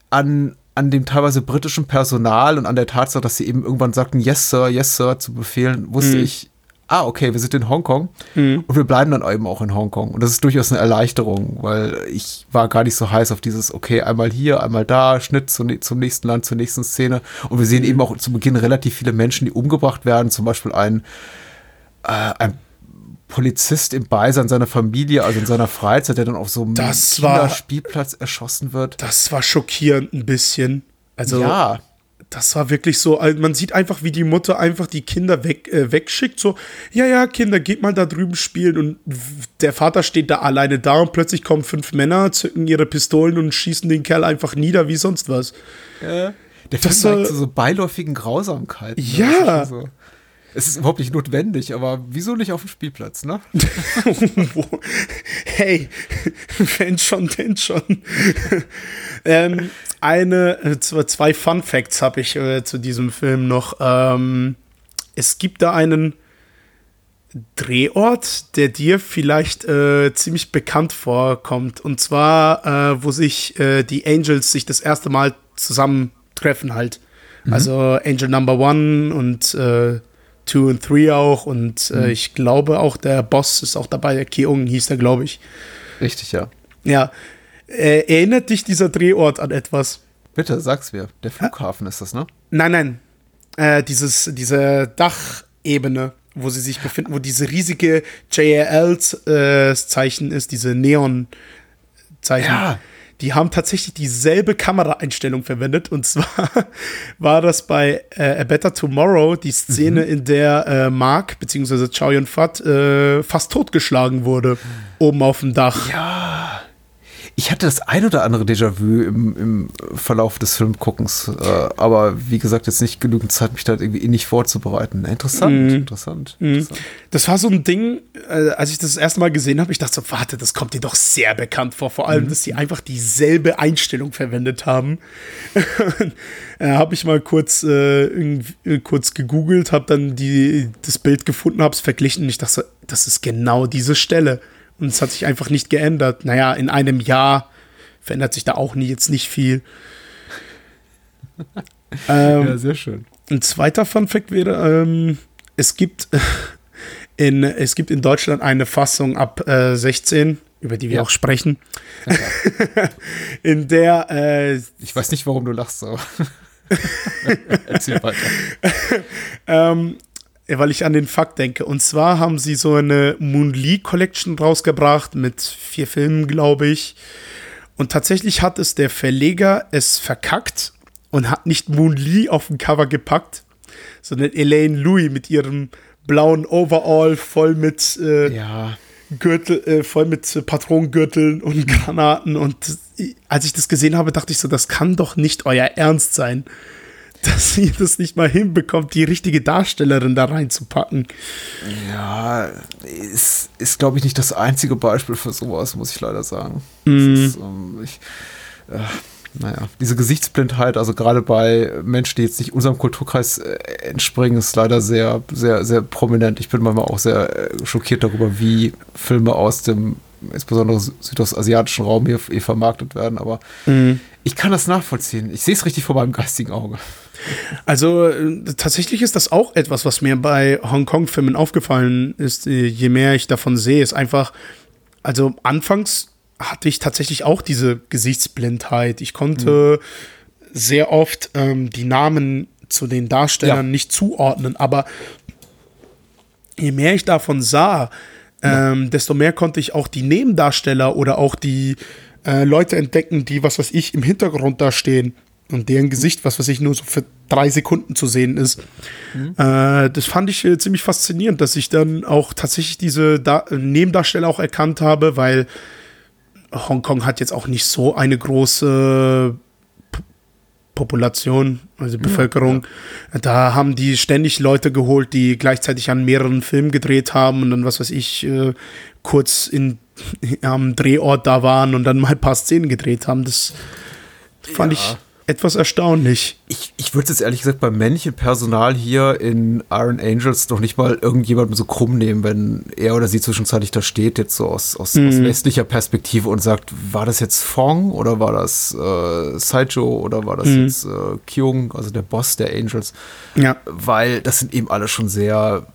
[SPEAKER 2] an, an dem teilweise britischen Personal und an der Tatsache, dass sie eben irgendwann sagten, yes, Sir, yes, Sir, zu befehlen, wusste mhm. ich, ah, okay, wir sind in Hongkong mhm. und wir bleiben dann eben auch in Hongkong. Und das ist durchaus eine Erleichterung, weil ich war gar nicht so heiß auf dieses, okay, einmal hier, einmal da, Schnitt zu, zum nächsten Land, zur nächsten Szene. Und wir sehen mhm. eben auch zu Beginn relativ viele Menschen, die umgebracht werden, zum Beispiel ein, äh, ein Polizist im Beisein seiner Familie, also in seiner Freizeit, der dann auf so einem
[SPEAKER 3] Spielplatz
[SPEAKER 2] erschossen wird.
[SPEAKER 3] Das war schockierend ein bisschen. Also ja das war wirklich so, man sieht einfach, wie die Mutter einfach die Kinder weg, äh, wegschickt, so, ja, ja, Kinder, geht mal da drüben spielen und der Vater steht da alleine da und plötzlich kommen fünf Männer, zücken ihre Pistolen und schießen den Kerl einfach nieder wie sonst was.
[SPEAKER 2] Ja, der Film zeigt so, so beiläufigen Grausamkeiten.
[SPEAKER 3] Ne? Ja. So.
[SPEAKER 2] Es ist überhaupt nicht notwendig, aber wieso nicht auf dem Spielplatz, ne?
[SPEAKER 3] hey, wenn schon, denn schon. ähm, eine, äh, zwei Fun Facts habe ich äh, zu diesem Film noch. Ähm, es gibt da einen Drehort, der dir vielleicht äh, ziemlich bekannt vorkommt. Und zwar, äh, wo sich äh, die Angels sich das erste Mal zusammentreffen halt. Mhm. Also Angel Number One und äh, Two und Three auch. Und äh, mhm. ich glaube auch der Boss ist auch dabei, der Keung hieß der, glaube ich.
[SPEAKER 2] Richtig, ja.
[SPEAKER 3] Ja. Äh, erinnert dich dieser Drehort an etwas?
[SPEAKER 2] Bitte, sag's mir. Der Flughafen ist das, ne?
[SPEAKER 3] Nein, nein. Äh, dieses, diese Dachebene, wo sie sich befinden, wo diese riesige JRL-Zeichen äh, ist, diese Neon-Zeichen. Ja. Die haben tatsächlich dieselbe Kameraeinstellung verwendet. Und zwar war das bei äh, A Better Tomorrow die Szene, mhm. in der äh, Mark bzw. Chow Yun-Fat äh, fast totgeschlagen wurde, oben auf dem Dach.
[SPEAKER 2] Ja ich hatte das ein oder andere Déjà-vu im, im Verlauf des Filmguckens, äh, aber wie gesagt, jetzt nicht genügend Zeit, mich da irgendwie nicht vorzubereiten. Interessant, mm. interessant,
[SPEAKER 3] mm. interessant, Das war so ein Ding, äh, als ich das, das erste Mal gesehen habe, ich dachte so, warte, das kommt dir doch sehr bekannt vor. Vor allem, mm. dass sie einfach dieselbe Einstellung verwendet haben. äh, habe ich mal kurz, äh, kurz gegoogelt, habe dann die, das Bild gefunden, habe es verglichen und ich dachte so, das ist genau diese Stelle. Und es hat sich einfach nicht geändert. Naja, in einem Jahr verändert sich da auch nie, jetzt nicht viel.
[SPEAKER 2] ähm, ja, sehr schön.
[SPEAKER 3] Ein zweiter Fun-Fact wäre, ähm, es, gibt in, es gibt in Deutschland eine Fassung ab äh, 16, über die wir ja. auch sprechen, in der. Äh,
[SPEAKER 2] ich weiß nicht, warum du lachst, aber. Erzähl weiter.
[SPEAKER 3] ähm, weil ich an den Fakt denke. Und zwar haben sie so eine Moon Lee Collection rausgebracht mit vier Filmen, glaube ich. Und tatsächlich hat es der Verleger es verkackt und hat nicht Moon Lee auf dem Cover gepackt, sondern Elaine Louis mit ihrem blauen Overall voll mit äh, ja. Gürtel, äh, voll mit Patronengürteln und Granaten. Und als ich das gesehen habe, dachte ich so, das kann doch nicht euer Ernst sein dass sie das nicht mal hinbekommt, die richtige Darstellerin da reinzupacken.
[SPEAKER 2] Ja, ist, ist glaube ich, nicht das einzige Beispiel für sowas, muss ich leider sagen. Mm. Ist, ähm, ich, äh, naja, diese Gesichtsblindheit, also gerade bei Menschen, die jetzt nicht unserem Kulturkreis äh, entspringen, ist leider sehr, sehr, sehr prominent. Ich bin manchmal auch sehr äh, schockiert darüber, wie Filme aus dem insbesondere südostasiatischen Raum hier, hier vermarktet werden. Aber mhm. Ich kann das nachvollziehen. Ich sehe es richtig vor meinem geistigen Auge.
[SPEAKER 3] Also äh, tatsächlich ist das auch etwas, was mir bei Hongkong-Filmen aufgefallen ist, äh, je mehr ich davon sehe, ist einfach, also anfangs hatte ich tatsächlich auch diese Gesichtsblindheit. Ich konnte mhm. sehr oft ähm, die Namen zu den Darstellern ja. nicht zuordnen, aber je mehr ich davon sah, ähm, ja. desto mehr konnte ich auch die Nebendarsteller oder auch die äh, Leute entdecken, die, was weiß ich, im Hintergrund da stehen und deren Gesicht, was weiß ich, nur so für drei Sekunden zu sehen ist. Mhm. Äh, das fand ich äh, ziemlich faszinierend, dass ich dann auch tatsächlich diese da Nebendarsteller auch erkannt habe, weil Hongkong hat jetzt auch nicht so eine große P Population, also Bevölkerung. Ja. Da haben die ständig Leute geholt, die gleichzeitig an mehreren Filmen gedreht haben und dann, was weiß ich, äh, kurz in, am Drehort da waren und dann mal ein paar Szenen gedreht haben. Das fand ja. ich etwas erstaunlich.
[SPEAKER 2] Ich, ich würde jetzt ehrlich gesagt beim männlichen Personal hier in Iron Angels noch nicht mal irgendjemandem so krumm nehmen, wenn er oder sie zwischenzeitlich da steht, jetzt so aus, aus, mhm. aus westlicher Perspektive und sagt, war das jetzt Fong oder war das äh, Saijo oder war das mhm. jetzt äh, Kyung, also der Boss der Angels? Ja. Weil das sind eben alle schon sehr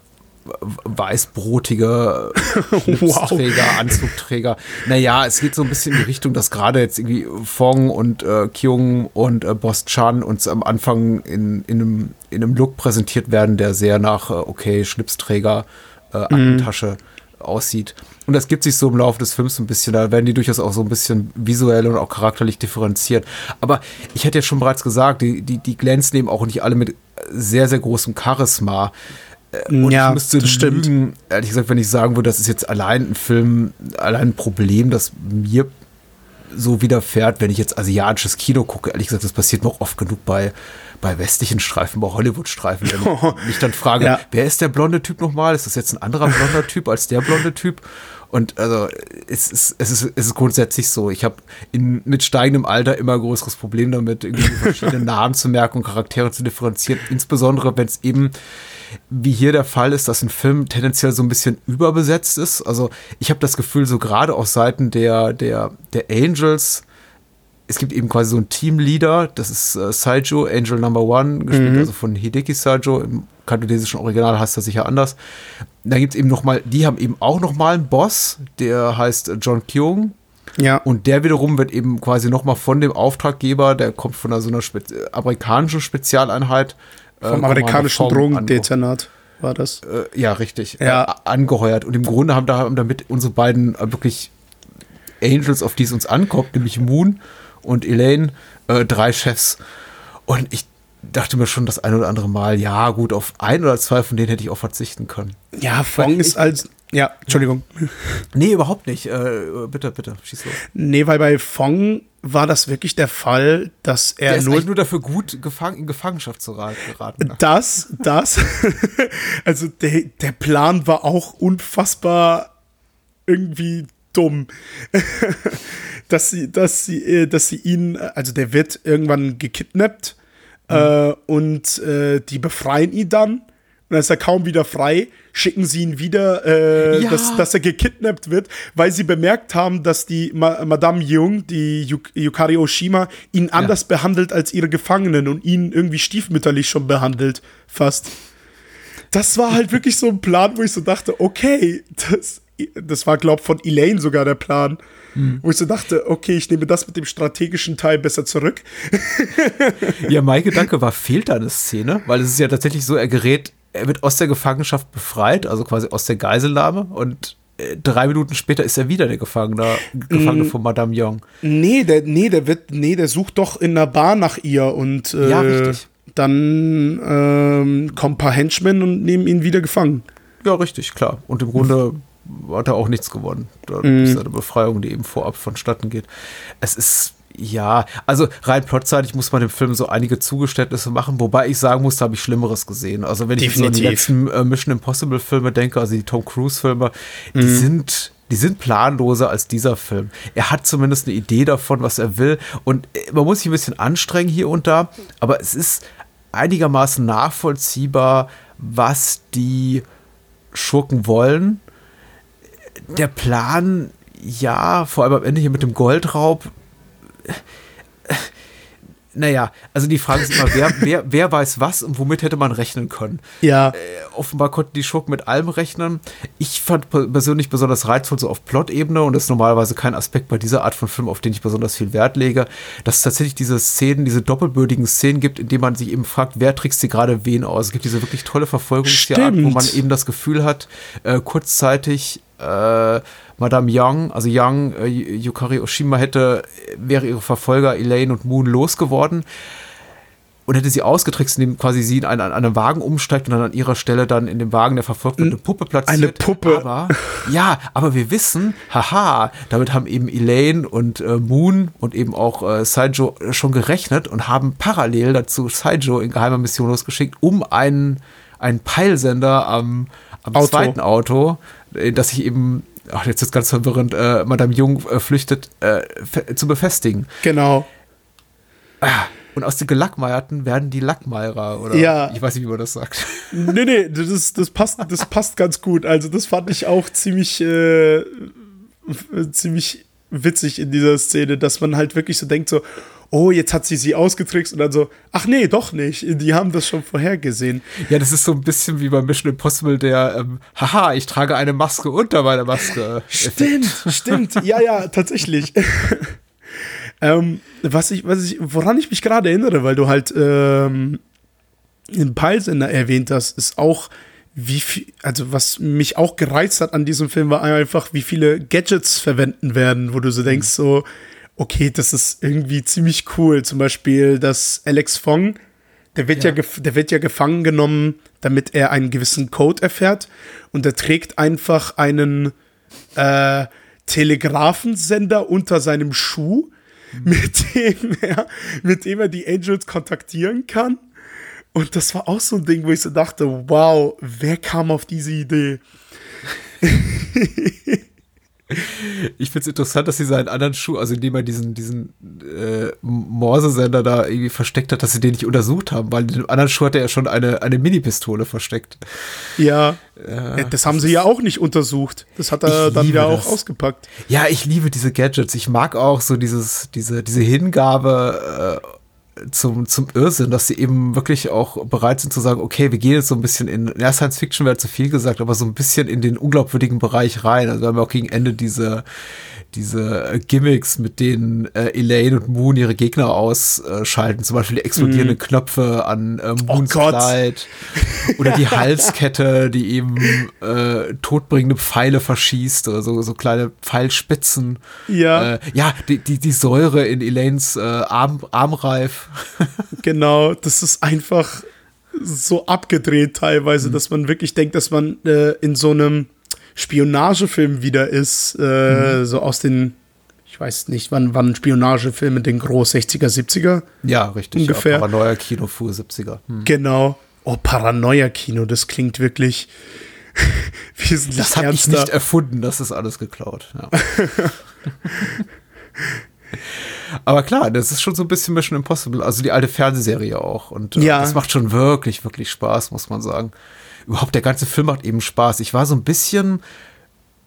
[SPEAKER 2] weißbrotige Schlipsträger, wow. Anzugträger. Naja, es geht so ein bisschen in die Richtung, dass gerade jetzt irgendwie Fong und äh, Kyung und äh, Boss Chan uns am Anfang in, in, einem, in einem Look präsentiert werden, der sehr nach, äh, okay, Schlipsträger, äh, Aktentasche mhm. aussieht. Und das gibt sich so im Laufe des Films ein bisschen, da werden die durchaus auch so ein bisschen visuell und auch charakterlich differenziert. Aber ich hätte ja schon bereits gesagt, die, die, die glänzen eben auch nicht alle mit sehr, sehr großem Charisma. Und ja, ich müsste das lügen, stimmt. ehrlich gesagt, wenn ich sagen würde, das ist jetzt allein ein Film, allein ein Problem, das mir so widerfährt, wenn ich jetzt asiatisches Kino gucke. Ehrlich gesagt, das passiert mir auch oft genug bei, bei westlichen Streifen, bei Hollywood-Streifen. Wenn ich mich dann frage, ja. wer ist der blonde Typ nochmal? Ist das jetzt ein anderer blonder Typ als der blonde Typ? Und also es ist, es ist, es ist grundsätzlich so. Ich habe mit steigendem Alter immer größeres Problem damit, irgendwie verschiedene Namen zu merken und Charaktere zu differenzieren. Insbesondere, wenn es eben wie hier der Fall ist, dass ein Film tendenziell so ein bisschen überbesetzt ist. Also ich habe das Gefühl, so gerade auf Seiten der, der, der Angels, es gibt eben quasi so einen Teamleader, das ist äh, Saijo, Angel Number One, gespielt mhm. also von Hideki Saijo. Im kanadesischen Original heißt das sicher anders. Da gibt es eben noch mal, die haben eben auch noch mal einen Boss, der heißt John Kyung. Ja. Und der wiederum wird eben quasi noch mal von dem Auftraggeber, der kommt von so einer Spe amerikanischen Spezialeinheit,
[SPEAKER 3] vom äh, amerikanischen Drogendezernat war das.
[SPEAKER 2] Äh, ja, richtig. Ja. Äh, angeheuert. Und im Grunde haben, da, haben damit unsere beiden äh, wirklich Angels, auf die es uns ankommt, nämlich Moon und Elaine, äh, drei Chefs. Und ich dachte mir schon das ein oder andere Mal, ja, gut, auf ein oder zwei von denen hätte ich auch verzichten können.
[SPEAKER 3] Ja, Fong ist als. Ja, Entschuldigung.
[SPEAKER 2] Nee, überhaupt nicht. Äh, bitte, bitte, schieß los.
[SPEAKER 3] Nee, weil bei Fong war das wirklich der Fall, dass er
[SPEAKER 2] der ist nur, nur dafür gut, gefang, in Gefangenschaft zu geraten.
[SPEAKER 3] Ne? Das, das. also der, der Plan war auch unfassbar irgendwie dumm. dass sie, dass sie, äh, dass sie ihn, also der wird irgendwann gekidnappt mhm. äh, und äh, die befreien ihn dann dann ist er kaum wieder frei, schicken sie ihn wieder, äh, ja. dass, dass er gekidnappt wird, weil sie bemerkt haben, dass die Ma Madame Jung, die Yuk Yukari Oshima, ihn ja. anders behandelt als ihre Gefangenen und ihn irgendwie stiefmütterlich schon behandelt, fast. Das war halt wirklich so ein Plan, wo ich so dachte, okay, das, das war, glaub von Elaine sogar der Plan. Mhm. Wo ich so dachte, okay, ich nehme das mit dem strategischen Teil besser zurück.
[SPEAKER 2] ja, mein Gedanke war, fehlt da eine Szene? Weil es ist ja tatsächlich so, er gerät er wird aus der Gefangenschaft befreit, also quasi aus der Geiselnahme und äh, drei Minuten später ist er wieder der Gefangene, Gefangene mm, von Madame Young.
[SPEAKER 3] Nee, der, nee, der wird, nee, der sucht doch in der Bar nach ihr und äh, ja, richtig. dann ähm, kommen ein paar Henchmen und nehmen ihn wieder gefangen.
[SPEAKER 2] Ja, richtig, klar. Und im Grunde hat er auch nichts gewonnen. Das mm. ist eine Befreiung, die eben vorab vonstatten geht. Es ist ja, also rein plotseitig muss man dem Film so einige Zugeständnisse machen, wobei ich sagen muss, da habe ich Schlimmeres gesehen. Also wenn Definitiv. ich so an die letzten äh, Mission Impossible Filme denke, also die Tom Cruise Filme, mhm. die sind die sind planloser als dieser Film. Er hat zumindest eine Idee davon, was er will und äh, man muss sich ein bisschen anstrengen hier und da, aber es ist einigermaßen nachvollziehbar, was die Schurken wollen. Der Plan ja, vor allem am Ende hier mit dem Goldraub, naja, also die Frage ist immer, wer, wer, wer weiß was und womit hätte man rechnen können?
[SPEAKER 3] Ja.
[SPEAKER 2] Äh, offenbar konnten die Schurken mit allem rechnen. Ich fand persönlich besonders reizvoll so auf Plot-Ebene und das ist normalerweise kein Aspekt bei dieser Art von Film, auf den ich besonders viel Wert lege, dass es tatsächlich diese Szenen, diese doppelbödigen Szenen gibt, in denen man sich eben fragt, wer trickst hier gerade wen aus. Es gibt diese wirklich tolle Verfolgungsjagd, wo man eben das Gefühl hat, äh, kurzzeitig äh, Madame Young, also Young, äh, Yukari Oshima hätte, wäre ihre Verfolger Elaine und Moon losgeworden und hätte sie ausgetrickst, indem quasi sie in einen, an einem Wagen umsteigt und dann an ihrer Stelle dann in dem Wagen, der verfolgt wird, eine Puppe platziert.
[SPEAKER 3] Eine Puppe.
[SPEAKER 2] Aber, ja, aber wir wissen, haha, damit haben eben Elaine und äh, Moon und eben auch äh, Saijo schon gerechnet und haben parallel dazu Saijo in geheimer Mission losgeschickt, um einen, einen Peilsender am, am Auto. zweiten Auto, äh, das sich eben ach, jetzt ist ganz verwirrend, äh, Madame Jung äh, flüchtet, äh, zu befestigen.
[SPEAKER 3] Genau.
[SPEAKER 2] Ah, und aus den Gelackmeierten werden die Lackmeierer, oder?
[SPEAKER 3] Ja.
[SPEAKER 2] Ich weiß nicht, wie man das sagt.
[SPEAKER 3] Nee, nee, das, das, passt, das passt ganz gut. Also, das fand ich auch ziemlich, äh, ziemlich witzig in dieser Szene, dass man halt wirklich so denkt, so, oh, jetzt hat sie sie ausgetrickst und dann so, ach nee, doch nicht. Die haben das schon vorhergesehen.
[SPEAKER 2] Ja, das ist so ein bisschen wie bei Mission Impossible, der, ähm, haha, ich trage eine Maske unter meiner Maske.
[SPEAKER 3] Stimmt, stimmt. Ja, ja, tatsächlich. ähm, was ich, was ich, woran ich mich gerade erinnere, weil du halt ähm, den Peilsender erwähnt hast, ist auch, wie viel, also was mich auch gereizt hat an diesem Film, war einfach, wie viele Gadgets verwenden werden, wo du so denkst, so, okay, das ist irgendwie ziemlich cool. Zum Beispiel, dass Alex Fong, der wird ja, ja der wird ja gefangen genommen, damit er einen gewissen Code erfährt. Und er trägt einfach einen äh, Telegrafensender unter seinem Schuh, mhm. mit dem er, mit dem er die Angels kontaktieren kann. Und das war auch so ein Ding, wo ich so dachte, wow, wer kam auf diese Idee?
[SPEAKER 2] Ich finde es interessant, dass sie seinen anderen Schuh, also indem er diesen, diesen äh, Morsesender da irgendwie versteckt hat, dass sie den nicht untersucht haben, weil in dem anderen Schuh hat er ja schon eine, eine Mini-Pistole versteckt.
[SPEAKER 3] Ja, äh, das haben sie ja auch nicht untersucht. Das hat er dann ja auch ausgepackt.
[SPEAKER 2] Ja, ich liebe diese Gadgets. Ich mag auch so dieses, diese, diese Hingabe äh, zum, zum Irrsinn, dass sie eben wirklich auch bereit sind zu sagen, okay, wir gehen jetzt so ein bisschen in, ja, Science Fiction wäre zu viel gesagt, aber so ein bisschen in den unglaubwürdigen Bereich rein. Also wir haben auch gegen Ende diese, diese äh, Gimmicks, mit denen äh, Elaine und Moon ihre Gegner ausschalten, zum Beispiel die explodierenden mm. Knöpfe an äh, oh Moons oh Kleid oder die Halskette, die eben äh, todbringende Pfeile verschießt oder so, so kleine Pfeilspitzen.
[SPEAKER 3] Ja.
[SPEAKER 2] Äh, ja, die, die, die Säure in Elaines äh, Arm, Armreif.
[SPEAKER 3] genau, das ist einfach so abgedreht teilweise, mhm. dass man wirklich denkt, dass man äh, in so einem Spionagefilm wieder ist, äh, mhm. so aus den, ich weiß nicht, wann, wann Spionagefilme den groß 60er, 70er?
[SPEAKER 2] Ja, richtig.
[SPEAKER 3] Ungefähr. Ja,
[SPEAKER 2] Paranoia-Kino, frühe 70er.
[SPEAKER 3] Mhm. Genau. Oh, Paranoia-Kino, das klingt wirklich
[SPEAKER 2] wesentlich Das habe ich nicht erfunden, das ist alles geklaut. Ja. Aber klar, das ist schon so ein bisschen Mission Impossible, also die alte Fernsehserie auch. Und äh, ja. das macht schon wirklich, wirklich Spaß, muss man sagen überhaupt der ganze Film macht eben Spaß. Ich war so ein bisschen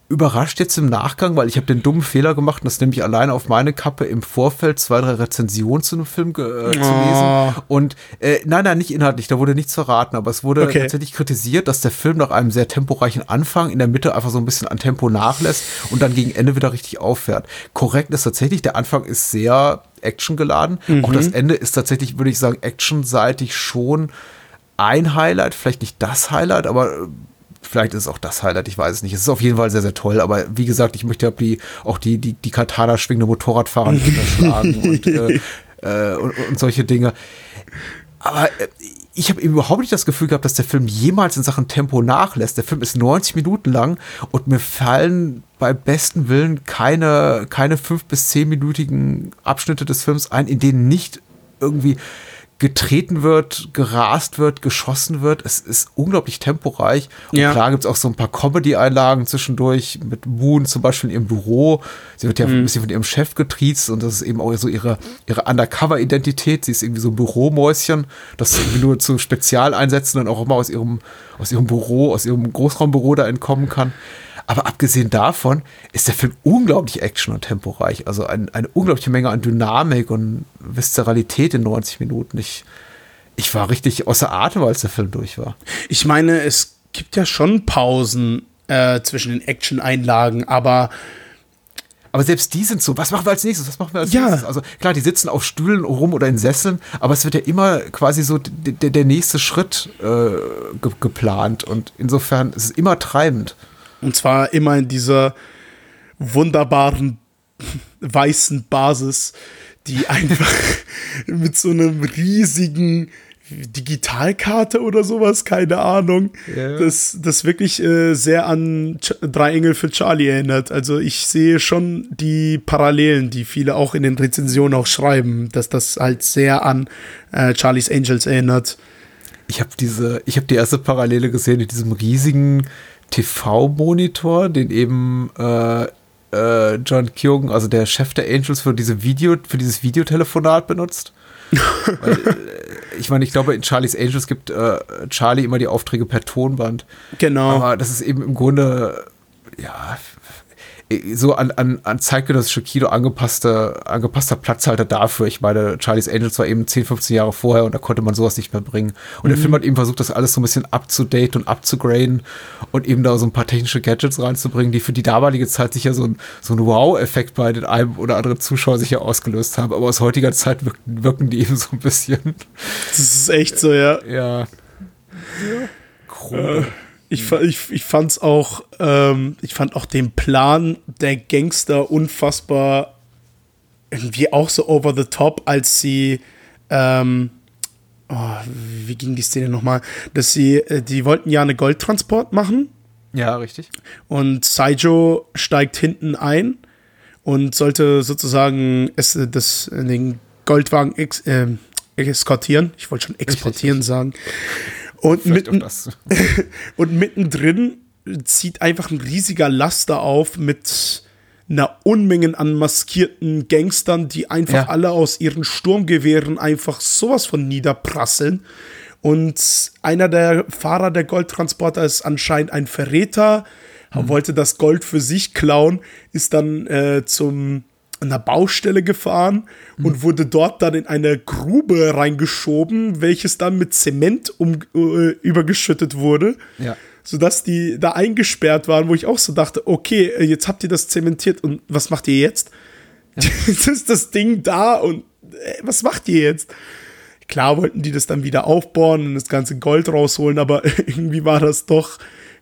[SPEAKER 2] überrascht jetzt im Nachgang, weil ich habe den dummen Fehler gemacht, das nämlich alleine auf meine Kappe im Vorfeld zwei, drei Rezensionen zu einem Film äh, oh. zu lesen. Und äh, nein, nein, nicht inhaltlich, da wurde nichts verraten, aber es wurde okay. tatsächlich kritisiert, dass der Film nach einem sehr temporeichen Anfang in der Mitte einfach so ein bisschen an Tempo nachlässt und dann gegen Ende wieder richtig auffährt. Korrekt ist tatsächlich, der Anfang ist sehr actiongeladen. Mhm. Auch das Ende ist tatsächlich, würde ich sagen, actionseitig schon ein Highlight, vielleicht nicht das Highlight, aber äh, vielleicht ist es auch das Highlight, ich weiß es nicht. Es ist auf jeden Fall sehr, sehr toll, aber wie gesagt, ich möchte die, auch die, die, die Katana schwingende Motorradfahrer schlagen und, äh, äh, und, und, solche Dinge. Aber äh, ich habe überhaupt nicht das Gefühl gehabt, dass der Film jemals in Sachen Tempo nachlässt. Der Film ist 90 Minuten lang und mir fallen bei besten Willen keine, keine fünf bis zehnminütigen Abschnitte des Films ein, in denen nicht irgendwie getreten wird, gerast wird, geschossen wird. Es ist unglaublich temporeich. Und ja. klar gibt es auch so ein paar Comedy-Einlagen zwischendurch mit Moon zum Beispiel in ihrem Büro. Sie wird ja mhm. ein bisschen von ihrem Chef getriezt und das ist eben auch so ihre, ihre Undercover-Identität. Sie ist irgendwie so ein Büromäuschen, das nur zu Spezialeinsätzen dann auch immer aus ihrem, aus ihrem Büro, aus ihrem Großraumbüro da entkommen kann. Aber abgesehen davon ist der Film unglaublich action- und temporeich. Also ein, eine unglaubliche Menge an Dynamik und Viszeralität in 90 Minuten. Ich, ich war richtig außer Atem, als der Film durch war.
[SPEAKER 3] Ich meine, es gibt ja schon Pausen äh, zwischen den Action-Einlagen, aber
[SPEAKER 2] aber selbst die sind so, was machen wir als nächstes? Was machen wir als ja. nächstes? Also klar, die sitzen auf Stühlen rum oder in Sesseln, aber es wird ja immer quasi so der nächste Schritt äh, ge geplant und insofern ist es immer treibend.
[SPEAKER 3] Und zwar immer in dieser wunderbaren weißen Basis, die einfach mit so einem riesigen Digitalkarte oder sowas, keine Ahnung, yeah. das, das wirklich äh, sehr an Ch Drei Engel für Charlie erinnert. Also ich sehe schon die Parallelen, die viele auch in den Rezensionen auch schreiben, dass das halt sehr an äh, Charlie's Angels erinnert.
[SPEAKER 2] Ich habe diese, ich habe die erste Parallele gesehen mit diesem riesigen TV-Monitor, den eben äh, äh, John Kyogen, also der Chef der Angels, für diese Video, für dieses Videotelefonat benutzt. Weil, äh, ich meine, ich glaube, in Charlie's Angels gibt äh, Charlie immer die Aufträge per Tonband.
[SPEAKER 3] Genau.
[SPEAKER 2] Aber das ist eben im Grunde, ja, so an, an, an zeitgenössische Kino angepasster, angepasster Platzhalter dafür. Ich meine, Charlie's Angels war eben 10, 15 Jahre vorher und da konnte man sowas nicht mehr bringen. Und mhm. der Film hat eben versucht, das alles so ein bisschen up-to-date und abzugraden und eben da so ein paar technische Gadgets reinzubringen, die für die damalige Zeit sicher so ein, so ein Wow-Effekt bei den einem oder anderen Zuschauer sicher ausgelöst haben. Aber aus heutiger Zeit wirken, wirken die eben so ein bisschen.
[SPEAKER 3] Das ist echt so, ja.
[SPEAKER 2] Ja. ja.
[SPEAKER 3] Krude. Äh. Ich, ich, ich fand's auch, ähm, ich fand auch den Plan der Gangster unfassbar irgendwie auch so over the top, als sie, ähm, oh, wie ging die Szene nochmal? Dass sie, äh, die wollten ja eine Goldtransport machen.
[SPEAKER 2] Ja, richtig.
[SPEAKER 3] Und Saijo steigt hinten ein und sollte sozusagen es, das, den Goldwagen ex, äh, eskortieren. Ich wollte schon exportieren richtig. sagen. Und, mitten, und mittendrin zieht einfach ein riesiger Laster auf mit einer Unmengen an maskierten Gangstern, die einfach ja. alle aus ihren Sturmgewehren einfach sowas von niederprasseln. Und einer der Fahrer der Goldtransporter ist anscheinend ein Verräter, mhm. wollte das Gold für sich klauen, ist dann äh, zum einer Baustelle gefahren mhm. und wurde dort dann in eine Grube reingeschoben, welches dann mit Zement um, äh, übergeschüttet wurde. Ja. Sodass die da eingesperrt waren, wo ich auch so dachte, okay, äh, jetzt habt ihr das zementiert und was macht ihr jetzt? Ja. Jetzt ist das Ding da und äh, was macht ihr jetzt? Klar wollten die das dann wieder aufbauen und das ganze Gold rausholen, aber irgendwie war das doch,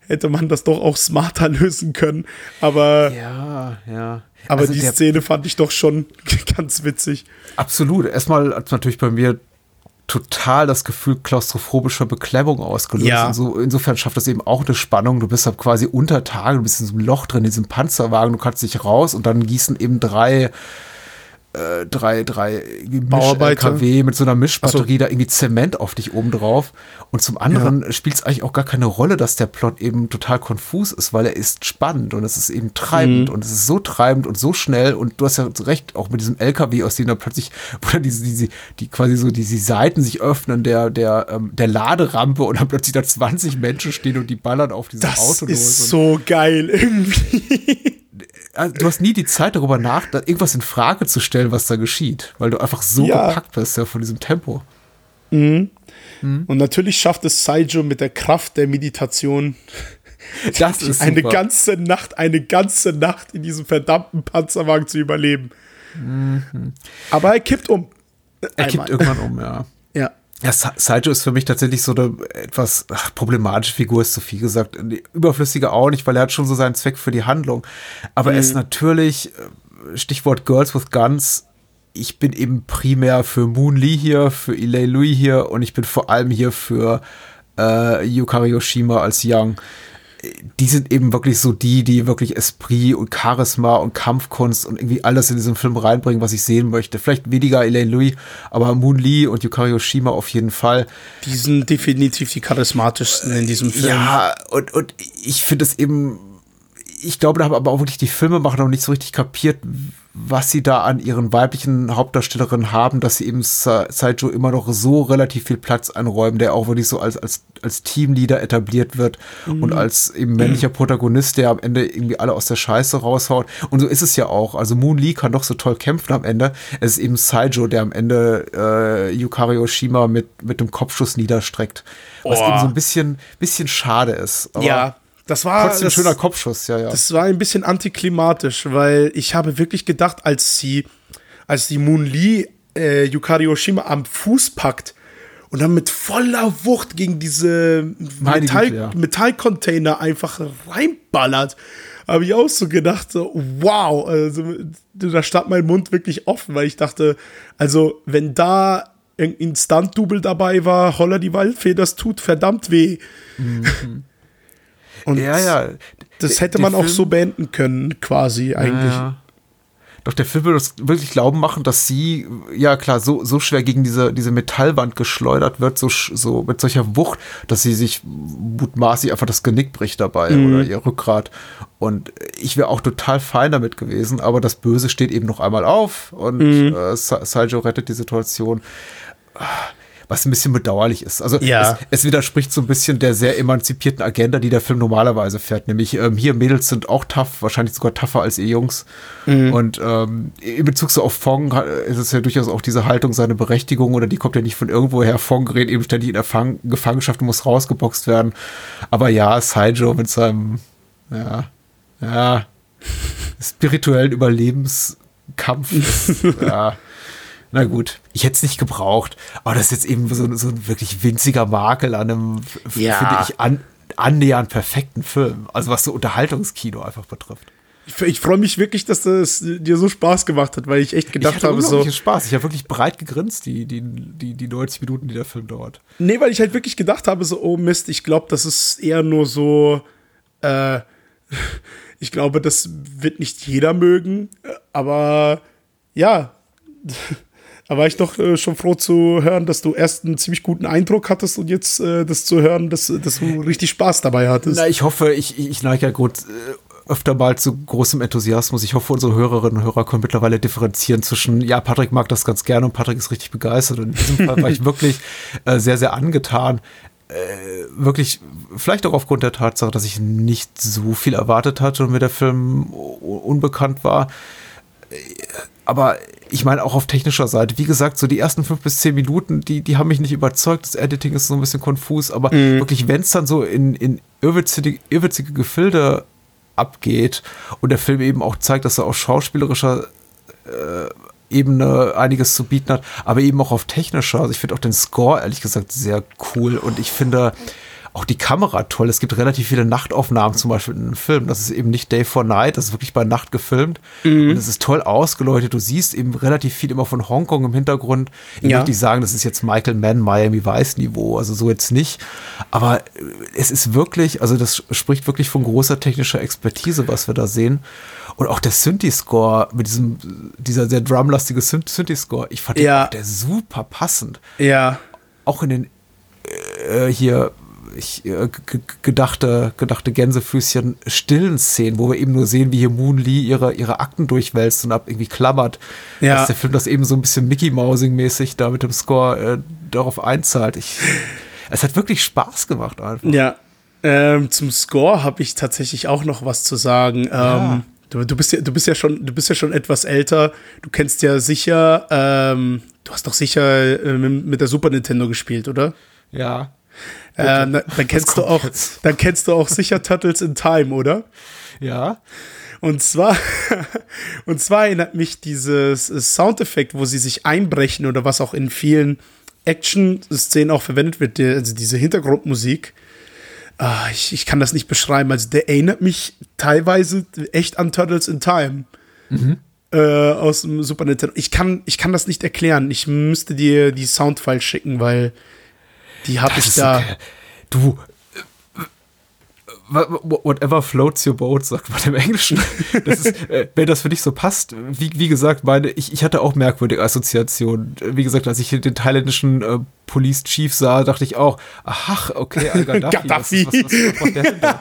[SPEAKER 3] hätte man das doch auch smarter lösen können. Aber.
[SPEAKER 2] Ja, ja.
[SPEAKER 3] Aber also die Szene fand ich doch schon ganz witzig.
[SPEAKER 2] Absolut. Erstmal hat es natürlich bei mir total das Gefühl klaustrophobischer Beklemmung ausgelöst. Ja. So, insofern schafft das eben auch eine Spannung. Du bist halt quasi unter Tage, du bist in so einem Loch drin, in diesem Panzerwagen, du kannst dich raus und dann gießen eben drei äh, drei, drei
[SPEAKER 3] KW
[SPEAKER 2] mit so einer Mischbatterie so. da irgendwie Zement auf dich oben drauf. Und zum anderen ja. spielt es eigentlich auch gar keine Rolle, dass der Plot eben total konfus ist, weil er ist spannend und es ist eben treibend mhm. und es ist so treibend und so schnell und du hast ja recht, auch mit diesem LKW, aus dem da plötzlich, dann diese, diese, die quasi so diese Seiten sich öffnen, der, der, ähm, der Laderampe und dann plötzlich da 20 Menschen stehen und die ballern auf dieses
[SPEAKER 3] das
[SPEAKER 2] Auto
[SPEAKER 3] los. Das ist so geil irgendwie.
[SPEAKER 2] Also, du hast nie die Zeit darüber nach, irgendwas in Frage zu stellen, was da geschieht, weil du einfach so ja. gepackt bist ja, von diesem Tempo.
[SPEAKER 3] Mhm. Mhm. Und natürlich schafft es Saijo mit der Kraft der Meditation
[SPEAKER 2] das ist
[SPEAKER 3] eine super. ganze Nacht, eine ganze Nacht in diesem verdammten Panzerwagen zu überleben. Mhm. Aber er kippt um.
[SPEAKER 2] Er kippt irgendwann um, ja.
[SPEAKER 3] Ja.
[SPEAKER 2] Saito ist für mich tatsächlich so eine etwas ach, problematische Figur, ist zu viel gesagt. Überflüssige auch nicht, weil er hat schon so seinen Zweck für die Handlung. Aber mhm. er ist mhm. natürlich, äh, Stichwort Girls with Guns, ich bin eben primär für Moon Lee hier, für Ilay Lui hier und ich bin vor allem hier für äh, Yukari Yoshima als Young die sind eben wirklich so die, die wirklich Esprit und Charisma und Kampfkunst und irgendwie alles in diesen Film reinbringen, was ich sehen möchte. Vielleicht weniger Elaine Louis, aber Moon Lee und Yukari Oshima auf jeden Fall.
[SPEAKER 3] Die sind definitiv die charismatischsten in diesem Film.
[SPEAKER 2] Ja, und, und ich finde es eben, ich glaube, da haben aber auch wirklich die Filmemacher noch nicht so richtig kapiert, was sie da an ihren weiblichen Hauptdarstellerinnen haben, dass sie eben Saijo immer noch so relativ viel Platz einräumen, der auch wirklich so als, als, als Teamleader etabliert wird mhm. und als eben männlicher Protagonist, der am Ende irgendwie alle aus der Scheiße raushaut. Und so ist es ja auch. Also Moon Lee kann doch so toll kämpfen am Ende. Es ist eben Saijo, der am Ende äh, Yukari Oshima mit, mit dem Kopfschuss niederstreckt. Was oh. eben so ein bisschen, bisschen schade ist.
[SPEAKER 3] Aber ja, das war
[SPEAKER 2] trotzdem
[SPEAKER 3] das,
[SPEAKER 2] ein schöner Kopfschuss, ja, ja.
[SPEAKER 3] Das war ein bisschen antiklimatisch, weil ich habe wirklich gedacht, als sie, als die Moon Lee äh, Yukari Oshima am Fuß packt und dann mit voller Wucht gegen diese Metall, Güte, ja. Metallcontainer einfach reinballert, habe ich auch so gedacht, so, wow, also, da stand mein Mund wirklich offen, weil ich dachte, also wenn da irgendein Stunt-Double dabei war, holla die Waldfee, das tut verdammt weh. Mhm. Und ja, ja. Das hätte man auch so beenden können, quasi eigentlich. Ja.
[SPEAKER 2] Doch der Film will uns wirklich glauben machen, dass sie, ja klar, so, so schwer gegen diese, diese Metallwand geschleudert wird, so, so mit solcher Wucht, dass sie sich mutmaßlich einfach das Genick bricht dabei mhm. oder ihr Rückgrat. Und ich wäre auch total fein damit gewesen, aber das Böse steht eben noch einmal auf und mhm. äh, Saljo rettet die Situation was ein bisschen bedauerlich ist. Also
[SPEAKER 3] ja.
[SPEAKER 2] es, es, widerspricht so ein bisschen der sehr emanzipierten Agenda, die der Film normalerweise fährt. Nämlich ähm, hier Mädels sind auch tough, wahrscheinlich sogar tougher als ihr Jungs. Mhm. Und ähm, in Bezug so auf Fong ist es ja durchaus auch diese Haltung, seine Berechtigung oder die kommt ja nicht von irgendwoher. Fong gerät eben ständig in Erfang Gefangenschaft und muss rausgeboxt werden. Aber ja, Saijo mit seinem, ja, ja, spirituellen Überlebenskampf. ja. Na gut, ich hätte es nicht gebraucht. Aber das ist jetzt eben so, so ein wirklich winziger Makel an einem, ja. finde ich, an, annähernd perfekten Film. Also was so Unterhaltungskino einfach betrifft.
[SPEAKER 3] Ich, ich freue mich wirklich, dass das dir so Spaß gemacht hat, weil ich echt gedacht ich hatte habe, so.
[SPEAKER 2] Spaß. Ich habe wirklich breit gegrinst, die, die, die, die 90 Minuten, die der Film dauert.
[SPEAKER 3] Nee, weil ich halt wirklich gedacht habe, so, oh Mist, ich glaube, das ist eher nur so, äh, ich glaube, das wird nicht jeder mögen, aber ja, da war ich doch äh, schon froh zu hören, dass du erst einen ziemlich guten Eindruck hattest und jetzt äh, das zu hören, dass, dass du richtig Spaß dabei hattest.
[SPEAKER 2] Na, ich hoffe, ich, ich neige ja gut äh, öfter mal zu großem Enthusiasmus. Ich hoffe, unsere Hörerinnen und Hörer können mittlerweile differenzieren zwischen, ja, Patrick mag das ganz gerne und Patrick ist richtig begeistert. Und in diesem Fall war ich wirklich äh, sehr, sehr angetan. Äh, wirklich, vielleicht auch aufgrund der Tatsache, dass ich nicht so viel erwartet hatte und mir der Film unbekannt war. Aber ich meine auch auf technischer Seite. Wie gesagt, so die ersten fünf bis zehn Minuten, die, die haben mich nicht überzeugt. Das Editing ist so ein bisschen konfus, aber mhm. wirklich, wenn es dann so in, in irrwitzige, irrwitzige Gefilde abgeht und der Film eben auch zeigt, dass er auf schauspielerischer äh, Ebene einiges zu bieten hat, aber eben auch auf technischer. Also ich finde auch den Score ehrlich gesagt sehr cool und ich finde auch die Kamera toll. Es gibt relativ viele Nachtaufnahmen zum Beispiel in einem Film. Das ist eben nicht Day for Night, das ist wirklich bei Nacht gefilmt. Mhm. Und es ist toll ausgeleuchtet. Du siehst eben relativ viel immer von Hongkong im Hintergrund. Ich ja. möchte nicht sagen, das ist jetzt Michael Mann, Miami Vice Niveau, also so jetzt nicht. Aber es ist wirklich, also das spricht wirklich von großer technischer Expertise, was wir da sehen. Und auch der Synthi-Score mit diesem, dieser sehr drumlastige Synthi-Score, ich fand ja. den, der super passend.
[SPEAKER 3] Ja.
[SPEAKER 2] Auch in den äh, hier ich, äh, gedachte, gedachte Gänsefüßchen stillen Szenen, wo wir eben nur sehen, wie hier Moon Lee ihre, ihre Akten durchwälzt und ab irgendwie klammert. Ja. Dass der Film das eben so ein bisschen Mickey Mousing-mäßig da mit dem Score äh, darauf einzahlt. Ich, es hat wirklich Spaß gemacht einfach.
[SPEAKER 3] Ja. Ähm, zum Score habe ich tatsächlich auch noch was zu sagen. Ja. Ähm, du, du, bist ja, du bist ja schon, du bist ja schon etwas älter. Du kennst ja sicher, ähm, du hast doch sicher äh, mit, mit der Super Nintendo gespielt, oder?
[SPEAKER 2] Ja.
[SPEAKER 3] Äh, dann, kennst du auch, dann kennst du auch sicher Turtles in Time, oder?
[SPEAKER 2] Ja.
[SPEAKER 3] Und zwar, und zwar erinnert mich dieses Soundeffekt, wo sie sich einbrechen oder was auch in vielen Action-Szenen auch verwendet wird, also diese Hintergrundmusik. Ah, ich, ich kann das nicht beschreiben. Also der erinnert mich teilweise echt an Turtles in Time. Mhm. Äh, aus dem Super Nintendo. Ich kann, ich kann das nicht erklären. Ich müsste dir die Soundfile schicken, weil die habe ich da. Okay.
[SPEAKER 2] Du. Whatever floats your boat, sagt man im Englischen. Das ist, äh, wenn das für dich so passt, wie, wie gesagt, meine, ich, ich hatte auch merkwürdige Assoziationen. Wie gesagt, als ich den thailändischen äh, Police Chief sah, dachte ich auch, ach, okay, Al-Gaddafi. was, was, was, was der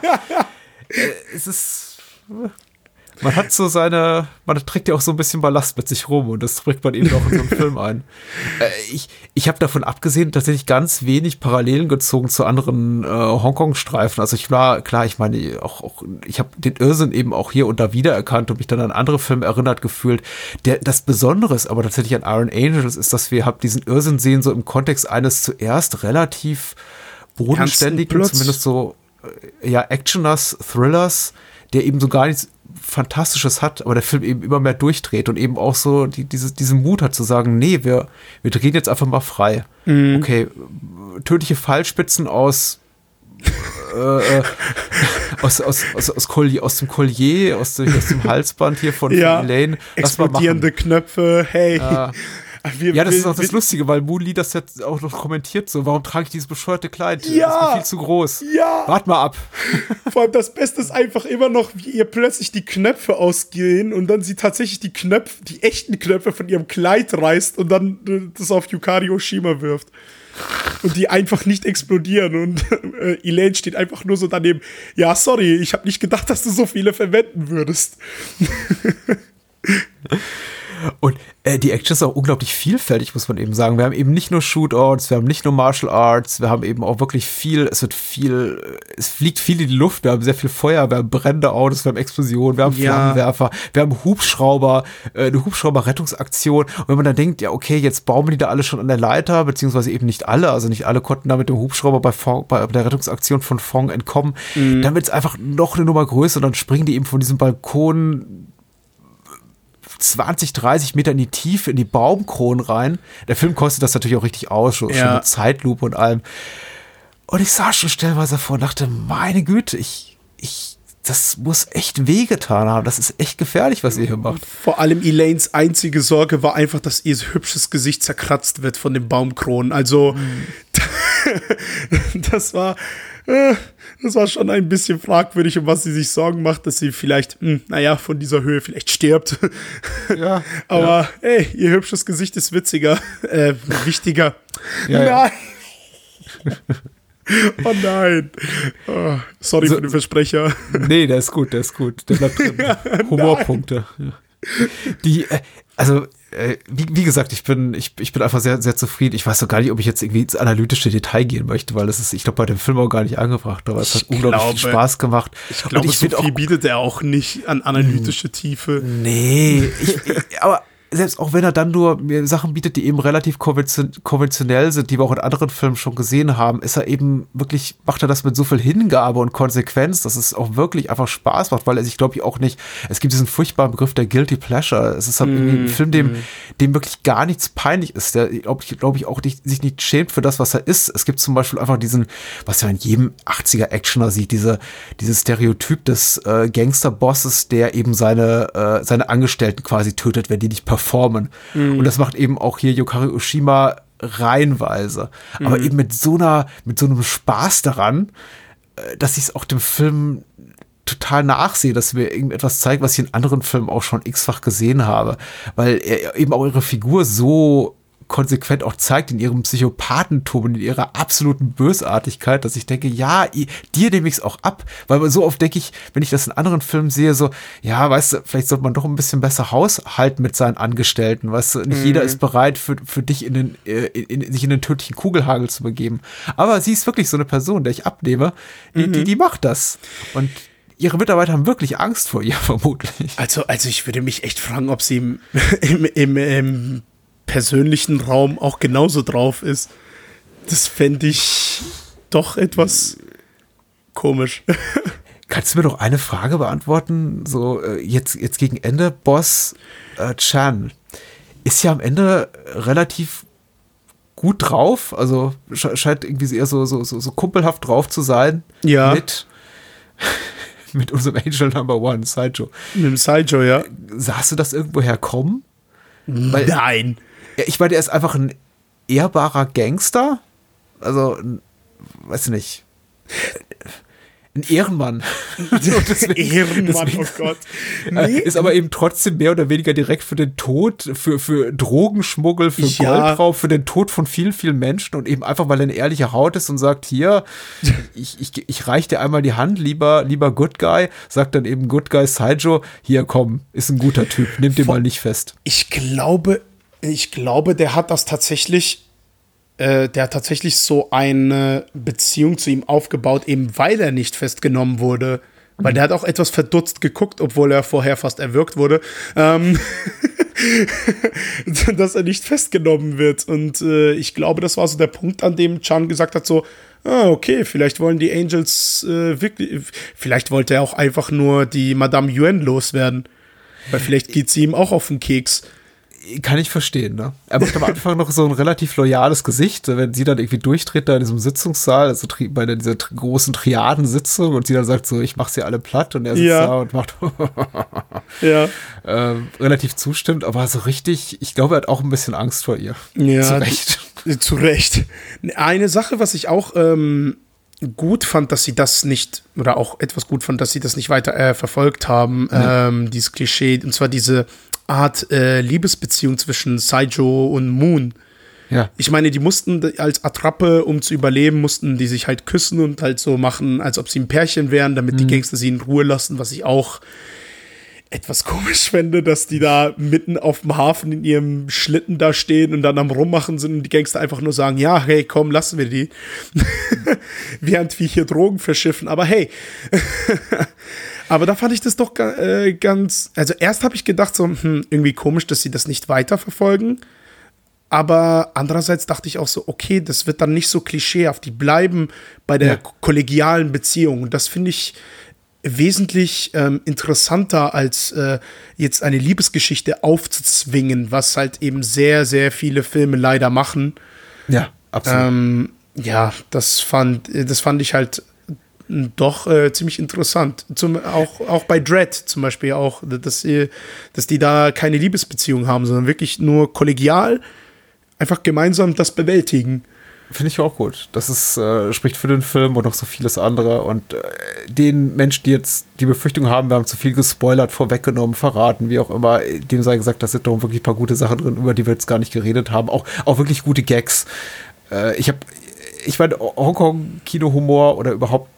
[SPEAKER 2] äh, es ist man hat so seine, man trägt ja auch so ein bisschen Ballast mit sich rum und das trägt man eben auch in so einem Film ein. Äh, ich ich habe davon abgesehen tatsächlich ganz wenig Parallelen gezogen zu anderen äh, Hongkong-Streifen. Also ich war, klar, ich meine, auch, auch ich habe den Irrsinn eben auch hier und da wiedererkannt und mich dann an andere Filme erinnert gefühlt. Der, das Besondere ist aber tatsächlich an Iron Angels ist, dass wir hab diesen Irrsinn sehen, so im Kontext eines zuerst relativ bodenständigen, zumindest so äh, ja, Actioners, Thrillers, der eben so gar nichts Fantastisches hat, aber der Film eben immer mehr durchdreht und eben auch so die, diese, diesen Mut hat zu sagen, nee, wir, wir drehen jetzt einfach mal frei. Mhm. Okay, tödliche Fallspitzen aus äh, äh aus, aus, aus, aus, Collier, aus dem Collier, aus, dem, aus dem Halsband hier von,
[SPEAKER 3] ja, von Elaine. Explodierende Knöpfe, hey.
[SPEAKER 2] Äh, wir, ja, das wir, ist auch das Lustige, weil Moonlee das jetzt auch noch kommentiert so, warum trage ich dieses bescheuerte Kleid? Ja, das ist mir viel zu groß.
[SPEAKER 3] Ja.
[SPEAKER 2] Wart mal ab.
[SPEAKER 3] Vor allem das Beste ist einfach immer noch, wie ihr plötzlich die Knöpfe ausgehen und dann sie tatsächlich die Knöpfe, die echten Knöpfe von ihrem Kleid reißt und dann äh, das auf Yukari Oshima wirft. Und die einfach nicht explodieren. Und äh, Elaine steht einfach nur so daneben. Ja, sorry, ich habe nicht gedacht, dass du so viele verwenden würdest.
[SPEAKER 2] Und äh, die Action ist auch unglaublich vielfältig, muss man eben sagen. Wir haben eben nicht nur Shootouts, wir haben nicht nur Martial Arts, wir haben eben auch wirklich viel, es wird viel, es fliegt viel in die Luft, wir haben sehr viel Feuer, wir haben brennende Autos, wir haben Explosionen, wir haben ja. Flammenwerfer, wir haben Hubschrauber, äh, eine Hubschrauber-Rettungsaktion. Und wenn man dann denkt, ja, okay, jetzt bauen die da alle schon an der Leiter, beziehungsweise eben nicht alle, also nicht alle konnten da mit dem Hubschrauber bei, Fong, bei der Rettungsaktion von Fong entkommen, mhm. dann wird es einfach noch eine Nummer größer und dann springen die eben von diesem Balkon 20, 30 Meter in die Tiefe, in die Baumkronen rein. Der Film kostet das natürlich auch richtig aus, schon, ja. mit Zeitlupe und allem. Und ich sah schon stellenweise vor und dachte, meine Güte, ich, ich, das muss echt wehgetan haben. Das ist echt gefährlich, was ihr hier macht.
[SPEAKER 3] Vor allem Elaines einzige Sorge war einfach, dass ihr hübsches Gesicht zerkratzt wird von den Baumkronen. Also, mhm. das war, das war schon ein bisschen fragwürdig, um was sie sich Sorgen macht, dass sie vielleicht, mh, hm, naja, von dieser Höhe vielleicht stirbt. Ja. Aber ja. ey, ihr hübsches Gesicht ist witziger, äh, wichtiger.
[SPEAKER 2] Ja, Nein. Ja.
[SPEAKER 3] Oh nein. Oh, sorry so, für den Versprecher.
[SPEAKER 2] Nee, der ist gut, der ist gut. Der bleibt drin. Humorpunkte. Die, äh, also äh, wie, wie, gesagt, ich bin, ich, ich bin einfach sehr, sehr zufrieden. Ich weiß so gar nicht, ob ich jetzt irgendwie ins analytische Detail gehen möchte, weil es ist, ich glaube, bei dem Film auch gar nicht angebracht, aber es hat ich unglaublich glaube, viel Spaß gemacht.
[SPEAKER 3] Ich glaube, so viel auch, bietet er auch nicht an analytische Tiefe.
[SPEAKER 2] Nee, ich, ich, aber selbst auch wenn er dann nur mir Sachen bietet, die eben relativ konventionell sind, die wir auch in anderen Filmen schon gesehen haben, ist er eben wirklich, macht er das mit so viel Hingabe und Konsequenz, dass es auch wirklich einfach Spaß macht, weil er sich, glaube ich, auch nicht, es gibt diesen furchtbaren Begriff der Guilty Pleasure. Es ist halt mm, ein Film, dem, mm. dem wirklich gar nichts peinlich ist, der, glaube ich, glaube ich, auch nicht, sich nicht schämt für das, was er ist. Es gibt zum Beispiel einfach diesen, was man in jedem 80er-Actioner sieht, diese, dieses Stereotyp des äh, Gangsterbosses, der eben seine, äh, seine Angestellten quasi tötet, wenn die nicht performen performen. Mhm. Und das macht eben auch hier Yokari Ushima reihenweise. Mhm. Aber eben mit so einer, mit so einem Spaß daran, äh, dass ich es auch dem Film total nachsehe, dass mir irgendetwas zeigt, was ich in anderen Filmen auch schon x-fach gesehen habe. Weil er eben auch ihre Figur so konsequent auch zeigt in ihrem Psychopathentum und in ihrer absoluten Bösartigkeit, dass ich denke, ja, dir nehme ich es auch ab, weil so oft denke ich, wenn ich das in anderen Filmen sehe, so, ja, weißt du, vielleicht sollte man doch ein bisschen besser haushalten mit seinen Angestellten, weißt du, nicht mhm. jeder ist bereit für, für dich in den, äh, in, in, sich in den tödlichen Kugelhagel zu begeben. Aber sie ist wirklich so eine Person, der ich abnehme, die, mhm. die, die macht das. Und ihre Mitarbeiter haben wirklich Angst vor ihr, vermutlich.
[SPEAKER 3] Also, also ich würde mich echt fragen, ob sie im, im, im, im persönlichen Raum auch genauso drauf ist. Das fände ich doch etwas komisch.
[SPEAKER 2] Kannst du mir doch eine Frage beantworten? So, äh, jetzt, jetzt gegen Ende, Boss äh, Chan ist ja am Ende relativ gut drauf, also scheint irgendwie eher so, so, so, so kumpelhaft drauf zu sein.
[SPEAKER 3] Ja.
[SPEAKER 2] Mit, mit unserem Angel Number One, Saijo.
[SPEAKER 3] Mit dem Saijo, ja.
[SPEAKER 2] Sahst du das irgendwo herkommen?
[SPEAKER 3] Weil, Nein.
[SPEAKER 2] Ich meine, er ist einfach ein ehrbarer Gangster. Also, weiß ich nicht. Ein Ehrenmann.
[SPEAKER 3] Ehrenmann, oh Gott.
[SPEAKER 2] Nee. Ist aber eben trotzdem mehr oder weniger direkt für den Tod, für, für Drogenschmuggel, für ja. Goldraub, für den Tod von vielen, vielen Menschen und eben einfach, weil er eine ehrliche Haut ist und sagt, hier, ich, ich, ich reich dir einmal die Hand, lieber, lieber Good Guy, sagt dann eben Good Guy Saijo, hier komm, ist ein guter Typ, nimm den mal nicht fest.
[SPEAKER 3] Ich glaube, ich glaube, der hat das tatsächlich, äh, der hat tatsächlich so eine Beziehung zu ihm aufgebaut, eben weil er nicht festgenommen wurde. Weil der hat auch etwas verdutzt geguckt, obwohl er vorher fast erwürgt wurde. Ähm dass er nicht festgenommen wird. Und äh, ich glaube, das war so der Punkt, an dem Chan gesagt hat: so, ah, okay, vielleicht wollen die Angels äh, wirklich, vielleicht wollte er auch einfach nur die Madame Yuan loswerden. Weil vielleicht geht sie ihm auch auf den Keks
[SPEAKER 2] kann ich verstehen, ne? Er macht am Anfang noch so ein relativ loyales Gesicht, wenn sie dann irgendwie durchtritt da in diesem Sitzungssaal, also bei dieser großen Triadensitzung und sie dann sagt so, ich mach sie alle platt und er sitzt ja. da und macht
[SPEAKER 3] ja.
[SPEAKER 2] äh, relativ zustimmt, aber so richtig, ich glaube, er hat auch ein bisschen Angst vor ihr.
[SPEAKER 3] Ja. Zu Recht. Zu Recht. Eine Sache, was ich auch ähm, gut fand, dass sie das nicht, oder auch etwas gut fand, dass sie das nicht weiter äh, verfolgt haben, ja. ähm, dieses Klischee, und zwar diese Art äh, Liebesbeziehung zwischen Saijo und Moon.
[SPEAKER 2] Ja.
[SPEAKER 3] Ich meine, die mussten als Attrappe, um zu überleben, mussten die sich halt küssen und halt so machen, als ob sie ein Pärchen wären, damit mhm. die Gangster sie in Ruhe lassen, was ich auch etwas komisch fände, dass die da mitten auf dem Hafen in ihrem Schlitten da stehen und dann am Rummachen sind und die Gangster einfach nur sagen, ja, hey, komm, lassen wir die. Während wir hier Drogen verschiffen, aber hey. Aber da fand ich das doch äh, ganz. Also, erst habe ich gedacht, so, hm, irgendwie komisch, dass sie das nicht weiterverfolgen. Aber andererseits dachte ich auch so, okay, das wird dann nicht so klischeehaft. Die bleiben bei der ja. kollegialen Beziehung. Und das finde ich wesentlich ähm, interessanter, als äh, jetzt eine Liebesgeschichte aufzuzwingen, was halt eben sehr, sehr viele Filme leider machen.
[SPEAKER 2] Ja, absolut.
[SPEAKER 3] Ähm, ja, das fand, das fand ich halt doch äh, ziemlich interessant. Zum, auch, auch bei Dread zum Beispiel auch, dass, dass die da keine Liebesbeziehung haben, sondern wirklich nur kollegial einfach gemeinsam das bewältigen.
[SPEAKER 2] Finde ich auch gut. Das ist, äh, spricht für den Film und noch so vieles andere. Und äh, den Menschen, die jetzt die Befürchtung haben, wir haben zu viel gespoilert, vorweggenommen, verraten, wie auch immer, dem sei gesagt, da sind doch wirklich ein paar gute Sachen drin, über die wir jetzt gar nicht geredet haben. Auch, auch wirklich gute Gags. Äh, ich habe ich meine, Hongkong-Kino-Humor oder überhaupt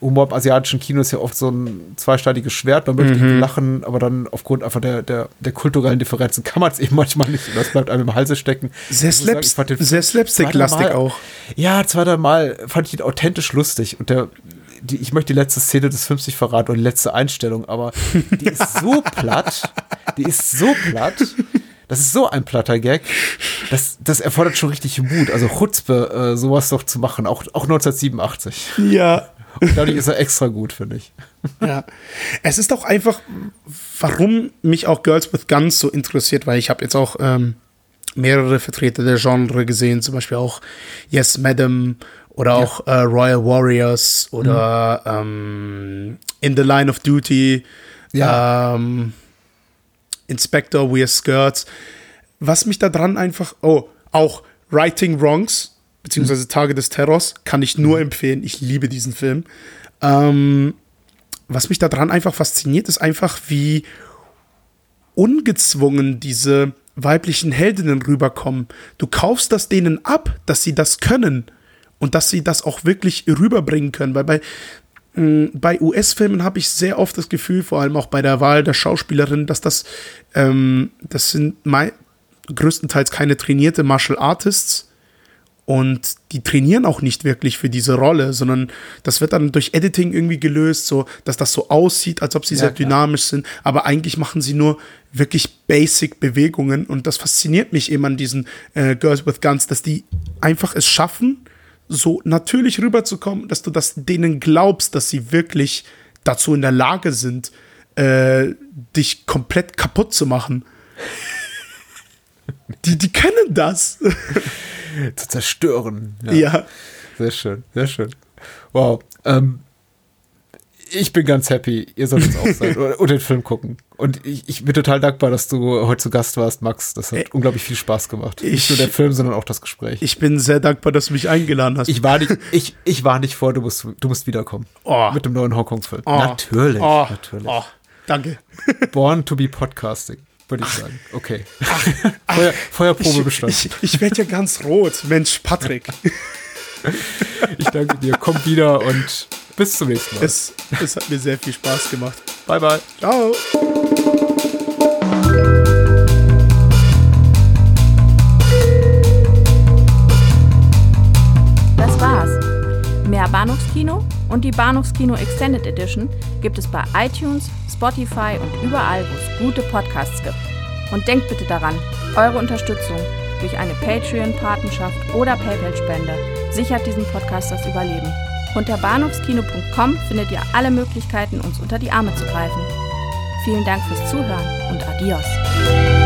[SPEAKER 2] Humor im asiatischen Kino ist ja oft so ein zweisteiniges Schwert. Man möchte mhm. lachen, aber dann aufgrund einfach der, der, der kulturellen Differenzen kann man es eben manchmal nicht. Und das bleibt einem im Halse stecken.
[SPEAKER 3] Sehr, Slaps sehr slapstick-lastig auch.
[SPEAKER 2] Ja, zwei, drei Mal fand ich ihn authentisch lustig. Und der, die, ich möchte die letzte Szene des 50 verraten und die letzte Einstellung, aber die ist so platt. Die ist so platt. Das ist so ein platter Gag. Das, das erfordert schon richtig Mut. Also Chutzpe, äh, sowas doch zu machen, auch, auch 1987.
[SPEAKER 3] Ja.
[SPEAKER 2] Und dadurch ist er extra gut, finde ich.
[SPEAKER 3] Ja. Es ist auch einfach, warum mich auch Girls with Guns so interessiert, weil ich habe jetzt auch ähm, mehrere Vertreter der Genre gesehen, zum Beispiel auch Yes Madam oder ja. auch äh, Royal Warriors oder mhm. ähm, In the Line of Duty. Ja. Ähm, Inspector Wear Skirts. Was mich da dran einfach, oh, auch Writing Wrongs, beziehungsweise Tage des Terrors, kann ich nur mhm. empfehlen. Ich liebe diesen Film. Ähm, was mich da dran einfach fasziniert, ist einfach, wie ungezwungen diese weiblichen Heldinnen rüberkommen. Du kaufst das denen ab, dass sie das können und dass sie das auch wirklich rüberbringen können, weil bei bei US-Filmen habe ich sehr oft das Gefühl, vor allem auch bei der Wahl der Schauspielerin, dass das, ähm, das sind größtenteils keine trainierte Martial Artists. Und die trainieren auch nicht wirklich für diese Rolle, sondern das wird dann durch Editing irgendwie gelöst, so dass das so aussieht, als ob sie ja, sehr dynamisch sind, aber eigentlich machen sie nur wirklich basic Bewegungen. Und das fasziniert mich eben an diesen äh, Girls with Guns, dass die einfach es schaffen, so natürlich rüberzukommen, dass du das denen glaubst, dass sie wirklich dazu in der Lage sind, äh, dich komplett kaputt zu machen. die, die können das.
[SPEAKER 2] zu zerstören.
[SPEAKER 3] Ja. ja.
[SPEAKER 2] Sehr schön, sehr schön. Wow. Ähm, ich bin ganz happy. Ihr sollt es auch sein und den Film gucken. Und ich, ich, bin total dankbar, dass du heute zu Gast warst, Max. Das hat Ey, unglaublich viel Spaß gemacht. Ich, nicht nur der Film, sondern auch das Gespräch.
[SPEAKER 3] Ich bin sehr dankbar, dass du mich eingeladen hast.
[SPEAKER 2] Ich war nicht, ich, ich war nicht vor, du musst, du musst wiederkommen.
[SPEAKER 3] Oh.
[SPEAKER 2] Mit dem neuen Hongkong-Film.
[SPEAKER 3] Oh.
[SPEAKER 2] Natürlich,
[SPEAKER 3] oh.
[SPEAKER 2] natürlich.
[SPEAKER 3] Oh. Danke.
[SPEAKER 2] Born to be Podcasting würde ich sagen. Okay. Ach, Feuer, Feuerprobe
[SPEAKER 3] ich,
[SPEAKER 2] bestanden.
[SPEAKER 3] Ich, ich werde ja ganz rot. Mensch, Patrick.
[SPEAKER 2] ich danke dir. Komm wieder und bis zum nächsten Mal.
[SPEAKER 3] Es, es hat mir sehr viel Spaß gemacht.
[SPEAKER 2] Bye, bye.
[SPEAKER 3] Ciao.
[SPEAKER 4] Das war's. Mehr Bahnhofskino und die Bahnhofskino Extended Edition gibt es bei iTunes, Spotify und überall, wo es gute Podcasts gibt. Und denkt bitte daran, eure Unterstützung durch eine Patreon-Patenschaft oder PayPal-Spende sichert diesem Podcast das Überleben. Unter bahnhofskino.com findet ihr alle Möglichkeiten, uns unter die Arme zu greifen. Vielen Dank fürs Zuhören und adios.